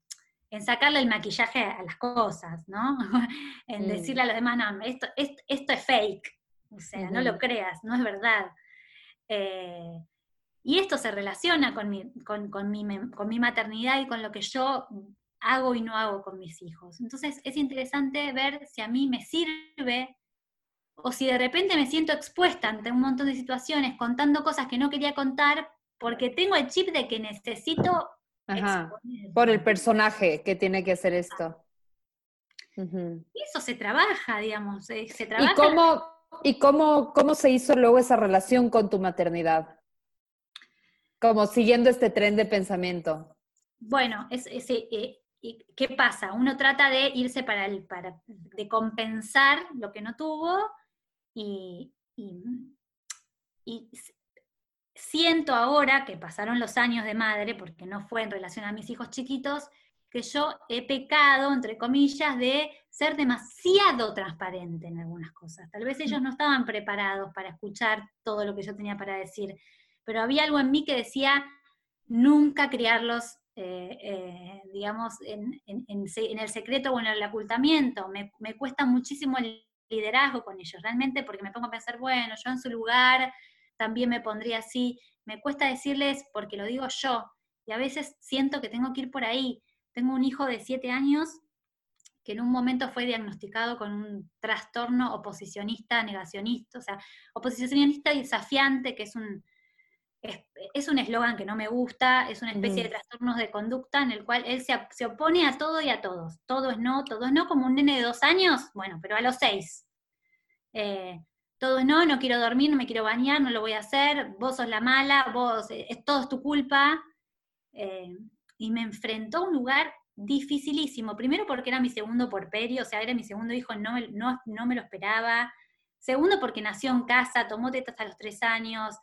sacarle el maquillaje a las cosas, ¿no? *laughs* en mm. decirle a los demás, no, esto, esto, es fake, o sea, no lo creas, no es verdad. Eh, y esto se relaciona con mi, con, con, mi, con mi maternidad y con lo que yo hago y no hago con mis hijos. Entonces es interesante ver si a mí me sirve o si de repente me siento expuesta ante un montón de situaciones contando cosas que no quería contar porque tengo el chip de que necesito... por el personaje que tiene que hacer esto. Y eso se trabaja, digamos, se, trabaja. ¿Y, cómo, ¿Y cómo, cómo se hizo luego esa relación con tu maternidad? Como siguiendo este tren de pensamiento. Bueno, es, eh, ¿Y qué pasa? Uno trata de irse para el, para, de compensar lo que no tuvo y, siento ahora que pasaron los años de madre, porque no fue en relación a mis hijos chiquitos, que yo he pecado, entre comillas, de ser demasiado transparente en algunas cosas. Tal vez ellos mm. no estaban preparados para escuchar todo lo que yo tenía para decir, pero había algo en mí que decía, nunca criarlos eh, eh, digamos, en, el secreto o en el ocultamiento. Me, cuesta muchísimo el liderazgo con ellos, realmente, porque me pongo a pensar, bueno, yo en su lugar también me pondría así. Me cuesta decirles porque lo digo yo, y a veces siento que tengo que ir por ahí. Tengo un hijo de siete años que en un momento fue diagnosticado con un trastorno oposicionista, negacionista, o sea, oposicionista desafiante, que es un, es, un eslogan que no me gusta, es una especie de trastornos de conducta en el cual él se, opone a todo y a todos. Todo es no, todo es no, como un nene de dos años, bueno, pero a los seis. Eh, todo es no, no quiero dormir, no me quiero bañar, no lo voy a hacer, vos sos la mala, vos, eh, es, todo es tu culpa. Eh, y me enfrentó a un lugar dificilísimo. Primero porque era mi segundo porperio, o sea, era mi segundo hijo, no, no, no me lo esperaba. Segundo porque nació en casa, tomó tetas a los tres años,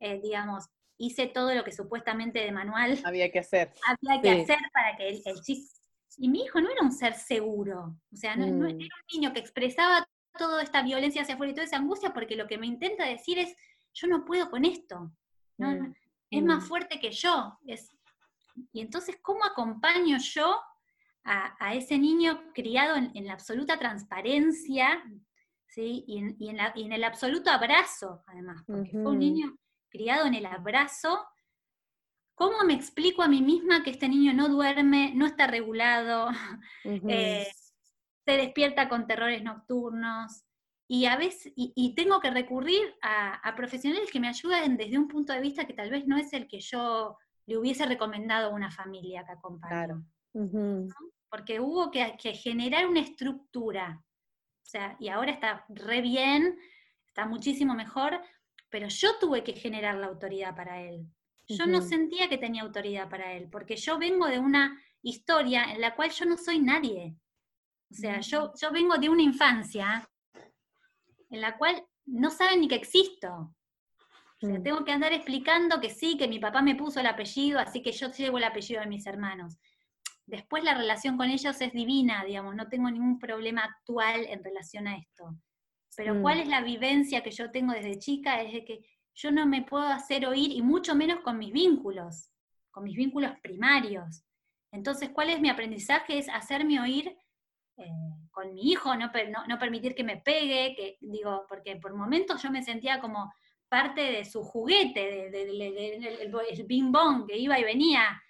eh, digamos, hice todo lo que supuestamente de manual *laughs* había que hacer. Había que hacer para que el, chico... Y mi hijo no era un ser seguro, o sea, no, era mm. un niño que expresaba toda esta violencia hacia afuera y toda esa angustia porque lo que me intenta decir es, yo no puedo con esto, mm. es más mm. fuerte que yo. Es, y entonces, ¿cómo acompaño yo a, ese niño criado en, la absoluta transparencia ¿sí? y, en, y, en el absoluto abrazo, además? Porque fue un niño criado en el abrazo, ¿cómo me explico a mí misma que este niño no duerme, no está regulado, *laughs* eh, se despierta con terrores nocturnos? Y a veces, y, tengo que recurrir a, profesionales que me ayuden desde un punto de vista que tal vez no es el que yo le hubiese recomendado a una familia que acompañe. Porque hubo que, que, generar una estructura. O sea, y ahora está re bien, está muchísimo mejor, pero yo tuve que generar la autoridad para él. Yo no sentía que tenía autoridad para él, porque yo vengo de una historia en la cual yo no soy nadie. O sea, yo, yo vengo de una infancia en la cual no saben ni que existo. O sea, tengo que andar explicando que sí, que mi papá me puso el apellido, así que yo llevo el apellido de mis hermanos. Después la relación con ellos es divina, digamos, no tengo ningún problema actual en relación a esto. Pero. ¿cuál es la vivencia que yo tengo desde chica? Es de que yo no me puedo hacer oír y mucho menos con mis vínculos, con mis vínculos primarios. Entonces, ¿cuál es mi aprendizaje? Es hacerme oír eh, con mi hijo, no, no, permitir que me pegue, que digo, porque por momentos yo me sentía como parte de su juguete, del de, bing bong que iba y venía,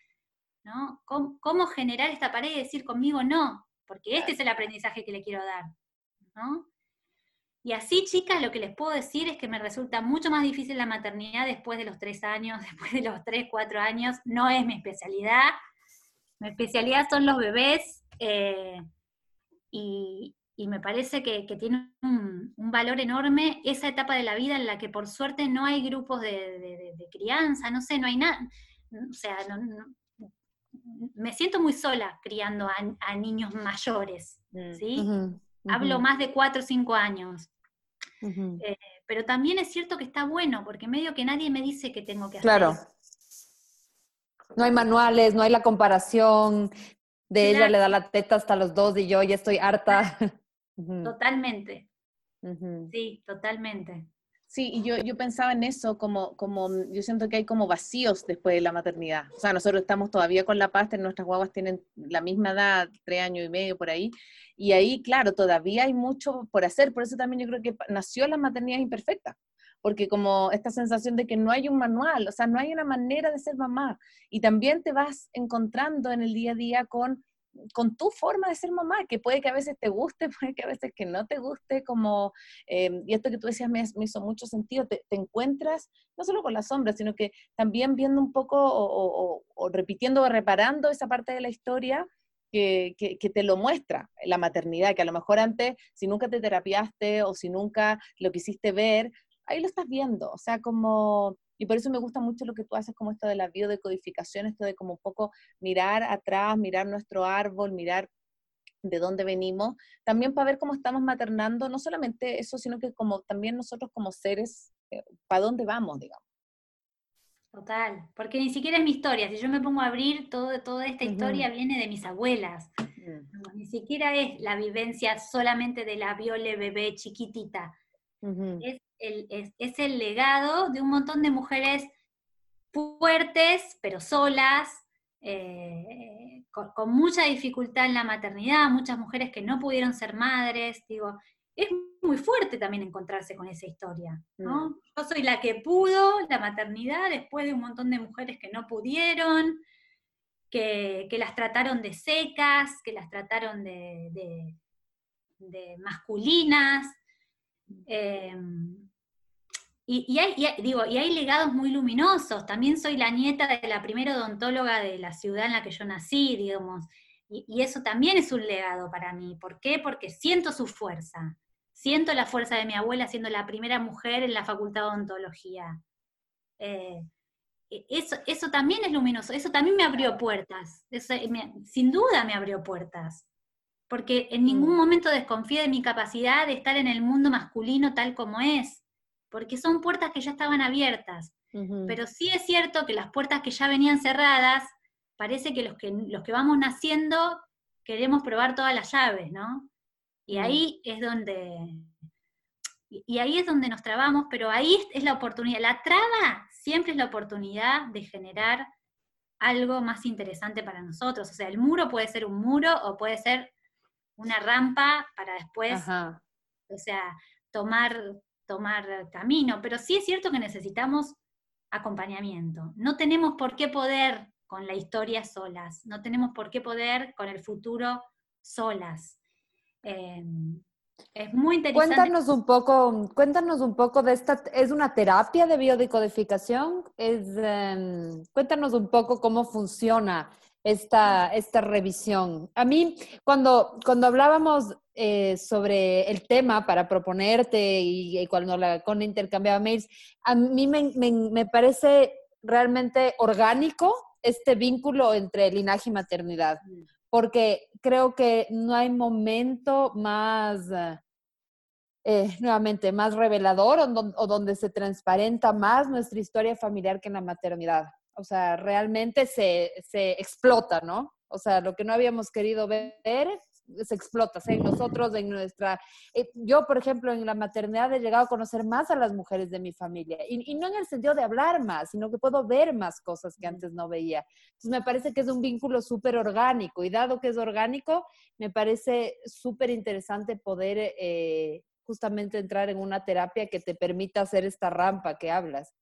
¿no? ¿Cómo, ¿Cómo, generar esta pared y decir conmigo no? Porque este es el aprendizaje que le quiero dar, ¿no? Y así, chicas, lo que les puedo decir es que me resulta mucho más difícil la maternidad después de los tres años, *laughs* después de los tres, cuatro años. No es mi especialidad. Mi especialidad son los bebés eh, y, me parece que, tiene un, valor enorme esa etapa de la vida en la que por suerte no hay grupos de, crianza, no sé, no hay nada. O sea, me siento muy sola criando a, niños mayores, mm. ¿sí? Hablo más de cuatro o cinco años. Eh, pero también es cierto que está bueno, porque medio que nadie me dice que tengo que hacer. Claro. No hay manuales, no hay la comparación de ella le da la teta hasta los dos y yo ya estoy harta. *laughs* Totalmente. Sí, totalmente. Sí, y yo, yo pensaba en eso como, como, yo siento que hay como vacíos después de la maternidad. O sea, nosotros estamos todavía con la pasta, nuestras guaguas tienen la misma edad, tres años y medio por ahí, y ahí, claro, todavía hay mucho por hacer, por eso también yo creo que nació la maternidad imperfecta, porque como esta sensación de que no hay un manual, o sea, no hay una manera de ser mamá, y también te vas encontrando en el día a día con con tu forma de ser mamá, que puede que a veces te guste, *laughs* puede que a veces que no te guste, como, eh, y esto que tú decías me, hizo mucho sentido, te, encuentras no solo con las sombras, sino que también viendo un poco o, repitiendo o reparando esa parte de la historia que, que, te lo muestra, la maternidad, que a lo mejor antes, si nunca te terapiaste o si nunca lo quisiste ver, ahí lo estás viendo, o sea, como y por eso me gusta mucho lo que tú haces, como esto de la biodecodificación, esto de como un poco mirar atrás, mirar nuestro árbol, mirar de dónde venimos, también para ver cómo estamos maternando, no solamente eso, sino que como también nosotros como seres, eh, para dónde vamos, digamos. Total, porque ni siquiera es mi historia, si yo me pongo a abrir, todo, toda esta historia viene de mis abuelas, ni siquiera es la vivencia solamente de la viole bebé chiquitita, es es, el legado de un montón de mujeres fuertes, pero solas, eh, con, mucha dificultad en la maternidad, muchas mujeres que no pudieron ser madres, digo, es muy fuerte también encontrarse con esa historia, ¿no? Mm. Yo soy la que pudo la maternidad después de un montón de mujeres que no pudieron, que, las trataron de secas, que las trataron de, masculinas. Em, y, hay, digo, y hay legados muy luminosos. También soy la nieta de la primera odontóloga de la ciudad en la que yo nací, digamos. Y, eso también es un legado para mí. ¿Por qué? Porque siento su fuerza. Siento la fuerza de mi abuela siendo la primera mujer en la facultad de odontología. Eh, e, eso, eso también es luminoso. Eso también me abrió puertas. sin duda me abrió puertas. Porque en ningún mm. momento desconfié de mi capacidad de estar en el mundo masculino tal como es porque son puertas que ya estaban abiertas. Pero sí es cierto que las puertas que ya venían cerradas, parece que los que, los que vamos naciendo queremos probar todas las llaves, ¿no? Y mm. ahí es donde, y ahí es donde nos trabamos, pero ahí es la oportunidad. La traba siempre es la oportunidad de generar algo más interesante para nosotros. O sea, el muro puede ser un muro o puede ser una rampa para después, o sea, tomar, tomar camino, pero sí es cierto que necesitamos acompañamiento. No tenemos por qué poder con la historia solas, no tenemos por qué poder con el futuro solas. Em, es muy interesante. Cuéntanos un poco, cuéntanos un poco de esta, ¿es una terapia de biodecodificación? Es, em, cuéntanos un poco cómo funciona esta, esta revisión. A mí, cuando, cuando hablábamos eh, sobre el tema para proponerte y, cuando la con intercambiaba mails, a mí me, me, parece realmente orgánico este vínculo entre linaje y maternidad, mm. porque creo que no hay momento más, eh, nuevamente, más revelador o donde se transparenta más nuestra historia familiar que en la maternidad o sea, realmente se, se explota, ¿no? O sea, lo que no habíamos querido ver se explota, sea, en nosotros, en nuestra... Eh, yo, por ejemplo, en la maternidad he llegado a conocer más a las mujeres de mi familia, y, y, no en el sentido de hablar más, sino que puedo ver más cosas que antes no veía. Entonces, me parece que es un vínculo súper orgánico, y dado que es orgánico, me parece súper interesante poder eh, justamente entrar en una terapia que te permita hacer esta rampa que hablas.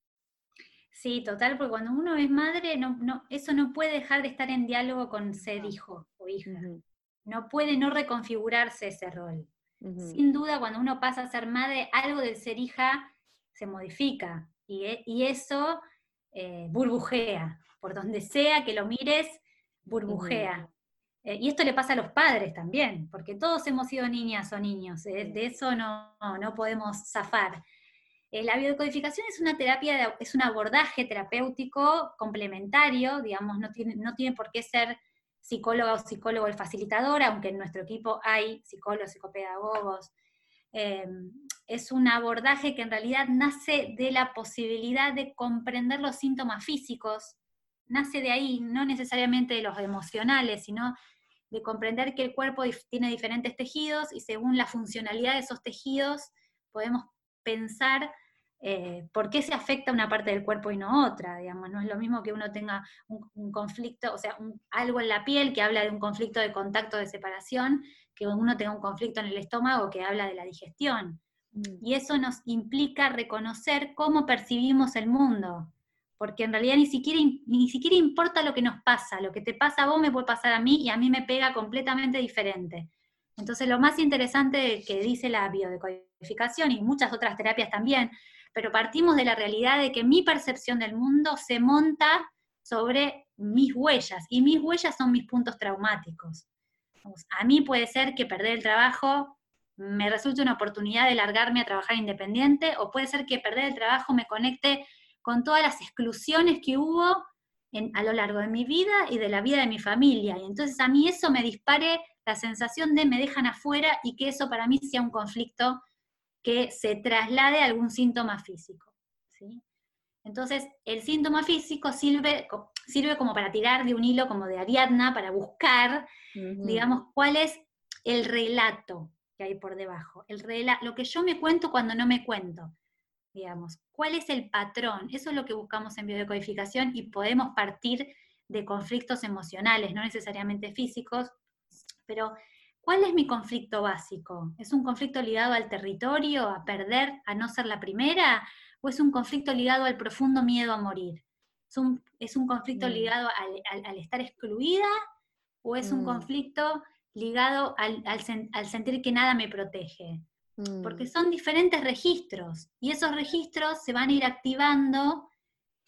Sí, total, porque cuando uno es madre, no, no, eso no puede dejar de estar en diálogo con ser hijo o hija. No puede no reconfigurarse ese rol. Sin duda, cuando uno pasa a ser madre, algo del ser hija se modifica y, e, eso eh, burbujea. Por donde sea que lo mires, burbujea. Eh, y esto le pasa a los padres también, porque todos hemos sido niñas o niños, eh, de eso no, no, podemos zafar. Eh, la biodecodificación es una terapia, es un abordaje terapéutico complementario, digamos, no tiene, no tiene por qué ser psicóloga o psicólogo el facilitador, aunque en nuestro equipo hay psicólogos, psicopedagogos. es un abordaje que en realidad nace de la posibilidad de comprender los síntomas físicos, nace de ahí, no necesariamente de los emocionales, sino de comprender que el cuerpo tiene diferentes tejidos y según la funcionalidad de esos tejidos podemos pensar eh, por qué se afecta una parte del cuerpo y no otra, digamos, no es lo mismo que uno tenga un, conflicto, o sea, algo en la piel que habla de un conflicto de contacto de separación, que uno tenga un conflicto en el estómago que habla de la digestión. Mm. Y eso nos implica reconocer cómo percibimos el mundo, porque en realidad ni siquiera, ni siquiera importa lo que nos pasa, lo que te pasa a vos me puede pasar a mí y a mí me pega completamente diferente. Entonces lo más interesante que dice la biodecodificación y muchas otras terapias también, pero partimos de la realidad de que mi percepción del mundo se monta sobre mis huellas y mis huellas son mis puntos traumáticos. A mí puede ser que perder el trabajo me resulte una oportunidad de largarme a trabajar independiente o puede ser que perder el trabajo me conecte con todas las exclusiones que hubo a lo largo de mi vida y de la vida de mi familia. Y entonces a mí eso me dispare la sensación de me dejan afuera y que eso para mí sea un conflicto que se traslade a algún síntoma físico. Entonces, el síntoma físico sirve, sirve como para tirar de un hilo como de Ariadna, para buscar, digamos, cuál es el relato que hay por debajo. El lo que yo me cuento cuando no me cuento digamos. ¿Cuál es el patrón? Eso es lo que buscamos en biodecodificación y podemos partir de conflictos emocionales, no necesariamente físicos, pero ¿cuál es mi conflicto básico? ¿Es un conflicto ligado al territorio, a perder, a no ser la primera? ¿O es un conflicto ligado al profundo miedo a morir? ¿Es un, conflicto mm. ligado al, estar excluida? ¿O es un mm. conflicto ligado al sentir que nada me protege? porque mm. son diferentes registros y esos registros se van a ir activando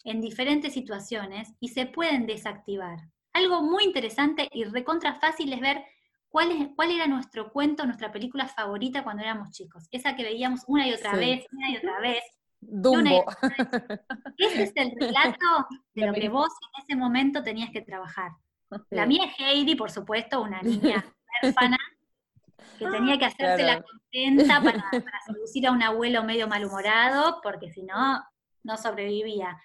en diferentes situaciones y se pueden desactivar. Algo muy interesante y recontra fácil es ver cuál, es, cuál era nuestro cuento, nuestra película favorita cuando éramos chicos. Esa que veíamos una y otra vez, una y otra vez. Dumbo. *laughs* Ese es el relato de lo que vos en ese momento tenías que trabajar. La mía es Heidi, por supuesto, una niña huérfana que *laughs* tenía que hacerse la contenta *laughs* para, seducir a un abuelo medio malhumorado, porque si no, no sobrevivía.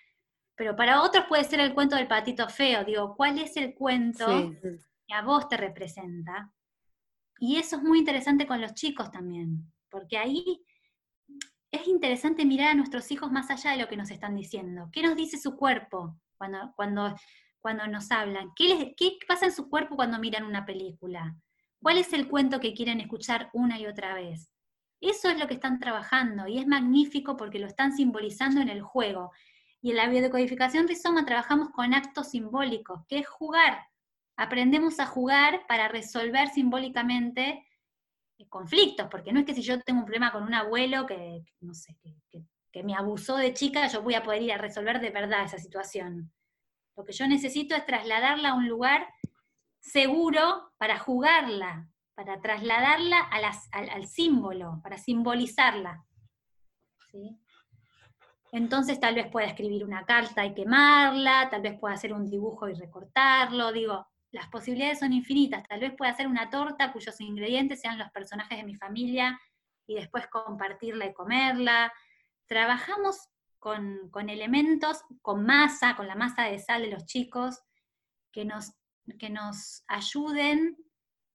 Pero para otros puede ser el cuento del patito feo. Digo, ¿cuál es el cuento que a vos te representa? Y eso es muy interesante con los chicos también, porque ahí es interesante mirar a nuestros hijos más allá de lo que nos están diciendo. ¿Qué nos dice su cuerpo cuando, cuando, cuando nos hablan? ¿Qué, ¿Qué pasa en su cuerpo cuando miran una película? ¿Cuál es el cuento que quieren escuchar una y otra vez? Eso es lo que están trabajando y es magnífico porque lo están simbolizando en el juego. Y en la biodecodificación rizoma trabajamos con actos simbólicos, que es jugar. Aprendemos a jugar para resolver simbólicamente conflictos, porque no es que si yo tengo un problema con un abuelo que, no sé, que, me abusó de chica, yo voy a poder ir a resolver de verdad esa situación. Lo que yo necesito es trasladarla a un lugar seguro para jugarla, para trasladarla al, símbolo, para simbolizarla. Entonces tal vez pueda escribir una carta y quemarla, tal vez pueda hacer un dibujo y recortarlo, digo, las posibilidades son infinitas, tal vez pueda hacer una torta cuyos ingredientes sean los personajes de mi familia y después compartirla y comerla. Trabajamos con, con elementos, con masa, con la masa de sal de los chicos, que nos que nos ayuden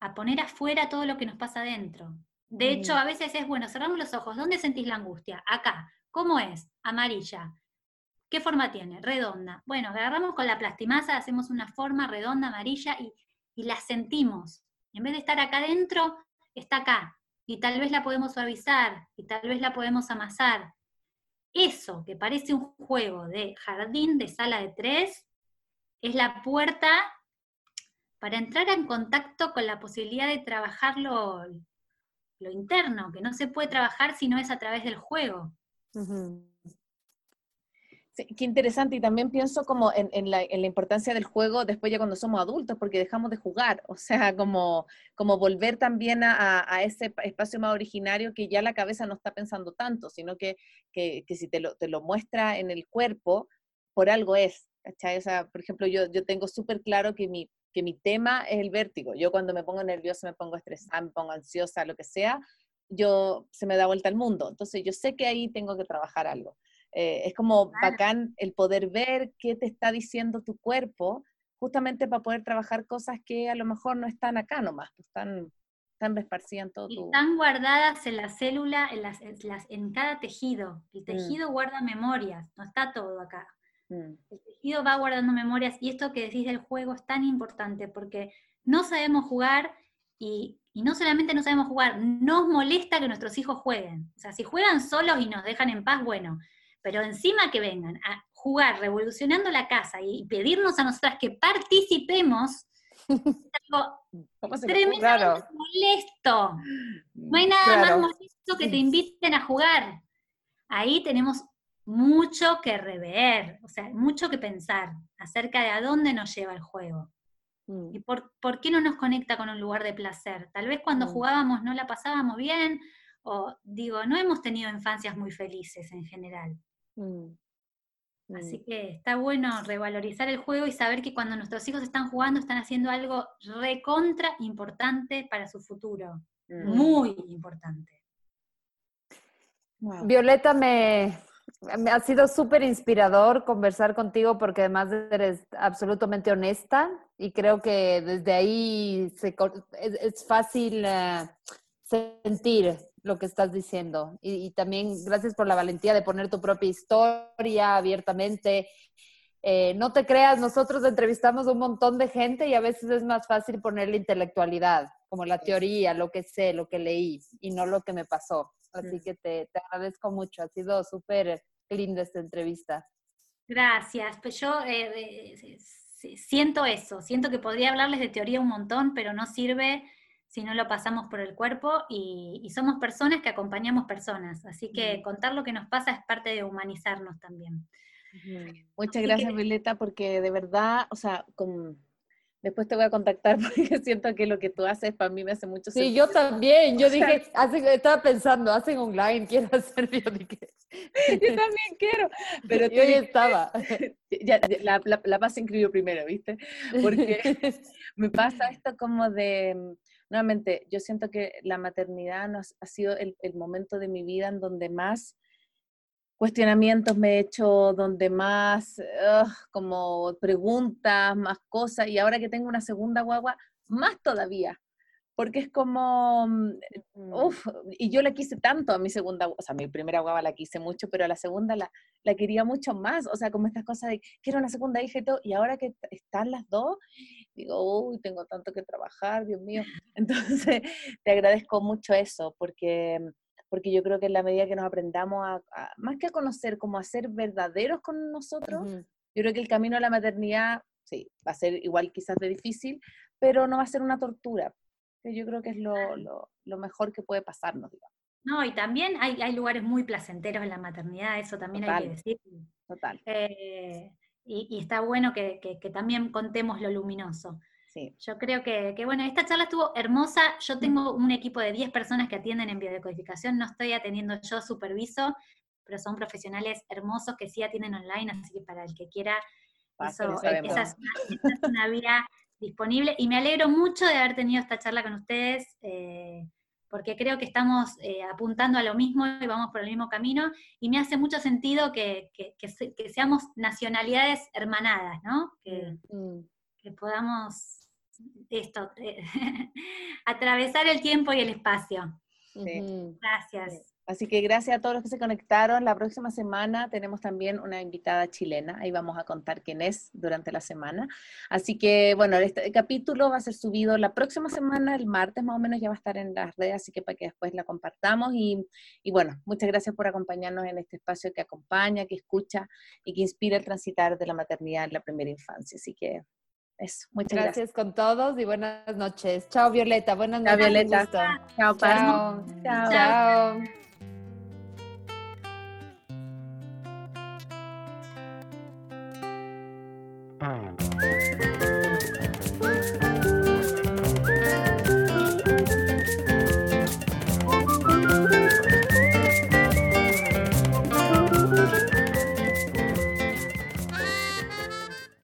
a poner afuera todo lo que nos pasa adentro. De hecho, a veces es, bueno, cerramos los ojos, ¿dónde sentís la angustia? Acá. ¿Cómo es? Amarilla. ¿Qué forma tiene? Redonda. Bueno, agarramos con la plastimasa, hacemos una forma redonda, amarilla y, y la sentimos. En vez de estar acá adentro, está acá. Y tal vez la podemos suavizar y tal vez la podemos amasar. Eso que parece un juego de jardín de sala de tres, es la puerta para entrar en contacto con la posibilidad de trabajar lo, interno, que no se puede trabajar si no es a través del juego. Qué interesante, y también pienso como en, la, importancia del juego después ya cuando somos adultos, porque dejamos de jugar, o sea, como, como volver también a, ese espacio más originario que ya la cabeza no está pensando tanto, sino que, que, si te lo, te lo, muestra en el cuerpo, por algo es. O sea, por ejemplo, yo, yo tengo súper claro que mi, que mi tema es el vértigo. Yo cuando me pongo nerviosa, me pongo estresada, me pongo ansiosa, lo que sea, yo se me da vuelta el mundo. Entonces yo sé que ahí tengo que trabajar algo. Eh, es como bacán el poder ver qué te está diciendo tu cuerpo, justamente para poder trabajar cosas que a lo mejor no están acá nomás, pues, están, están esparcidas en todo y Están guardadas en la célula, en, las, en, cada tejido. El mm. tejido guarda memorias, no está todo acá. Mm. El tejido va guardando memorias y esto que decís del juego es tan importante porque no sabemos jugar y, y, no solamente no sabemos jugar, nos molesta que nuestros hijos jueguen. O sea, si juegan solos y nos dejan en paz, bueno, pero encima que vengan a jugar revolucionando la casa y pedirnos a nosotras que participemos, es *laughs* algo tremendamente molesto. No hay nada más molesto que te inviten a jugar. Ahí tenemos mucho que rever, o sea, mucho que pensar acerca de a dónde nos lleva el juego. Mm. ¿Y por, por, qué no nos conecta con un lugar de placer? Tal vez cuando mm. jugábamos no la pasábamos bien, o digo, no hemos tenido infancias muy felices en general. Mm, Así mm. que está bueno revalorizar el juego y saber que cuando nuestros hijos están jugando están haciendo algo recontra importante para su futuro. Mm. Muy importante. Violeta, me, ha sido súper inspirador conversar contigo porque además eres absolutamente honesta y creo que desde ahí es, fácil eh, sentir lo que estás diciendo. Y, también gracias por la valentía de poner tu propia historia abiertamente. Eh, no te creas, nosotros entrevistamos a un montón de gente y a veces es más fácil poner la intelectualidad, como la teoría, lo que sé, lo que leí y no lo que me pasó. Así que te, te agradezco mucho, ha sido súper linda esta entrevista. Gracias, pues yo eh, eh, siento eso, siento que podría hablarles de teoría un montón, pero no sirve si no lo pasamos por el cuerpo y, somos personas que acompañamos personas. Así que contar lo que nos pasa es parte de humanizarnos también. Muchas gracias, Violeta, porque de verdad, o sea, después te voy a contactar *laughs* porque siento que lo que tú haces para mí me hace mucho sentido. Sí, yo también. Yo dije, estaba pensando, hacen online, *laughs* quiero hacer yo Yo también quiero. Pero yo *laughs* ya estaba. Ya, la, la, la paz primero, ¿viste? Porque me pasa esto como de nuevamente, yo siento que la maternidad ha sido el, momento de mi vida en donde más cuestionamientos me he hecho, donde más como preguntas, más cosas, y ahora que tengo una segunda guagua, más todavía, porque es como, mm, uff, y yo la quise tanto a mi segunda, o sea, mi primera guagua la quise mucho, pero a la segunda la, la quería mucho más, o sea, como estas cosas de, quiero una segunda hija y todo, y ahora que están las dos, digo, uy, tengo tanto que trabajar, Dios mío. *laughs* Entonces, te agradezco mucho eso, porque, porque yo creo que en la medida que nos aprendamos a, más que a conocer, como a ser verdaderos con nosotros, yo creo que el camino a la maternidad, sí, va a ser igual quizás de difícil, pero no va a ser una tortura. Yo creo que es lo, lo, lo mejor que puede pasarnos, digamos. No, y también hay, hay, lugares muy placenteros en la maternidad, eso también hay que decir. Total. Eh, y, está bueno que, también contemos lo luminoso. Sí. Yo creo que, bueno, esta charla estuvo hermosa. Yo tengo un equipo de 10 personas que atienden en biodecodificación, no estoy atendiendo yo, superviso, pero son profesionales hermosos que sí atienden online, así que para el que quiera, eso, esa, es una, vía disponible. Y me alegro mucho de haber tenido esta charla con ustedes. Eh, porque creo que estamos eh, apuntando a lo mismo y vamos por el mismo camino, y me hace mucho sentido que, seamos nacionalidades hermanadas, ¿no? Que, mm. podamos esto, eh, *laughs* atravesar el tiempo y el espacio. Gracias. Así que gracias a todos los que se conectaron. La próxima semana tenemos también una invitada chilena. Ahí vamos a contar quién es durante la semana. Así que, bueno, este capítulo va a ser subido la próxima semana, el martes más o menos ya va a estar en las redes, así que para que después la compartamos. Y, y bueno, muchas gracias por acompañarnos en este espacio que acompaña, que escucha y que inspira el transitar de la maternidad en la primera infancia. Así que eso, muchas gracias. Gracias con todos y buenas noches. Chao Violeta, buenas noches. Chao Violeta. Chao, Chao. Chao.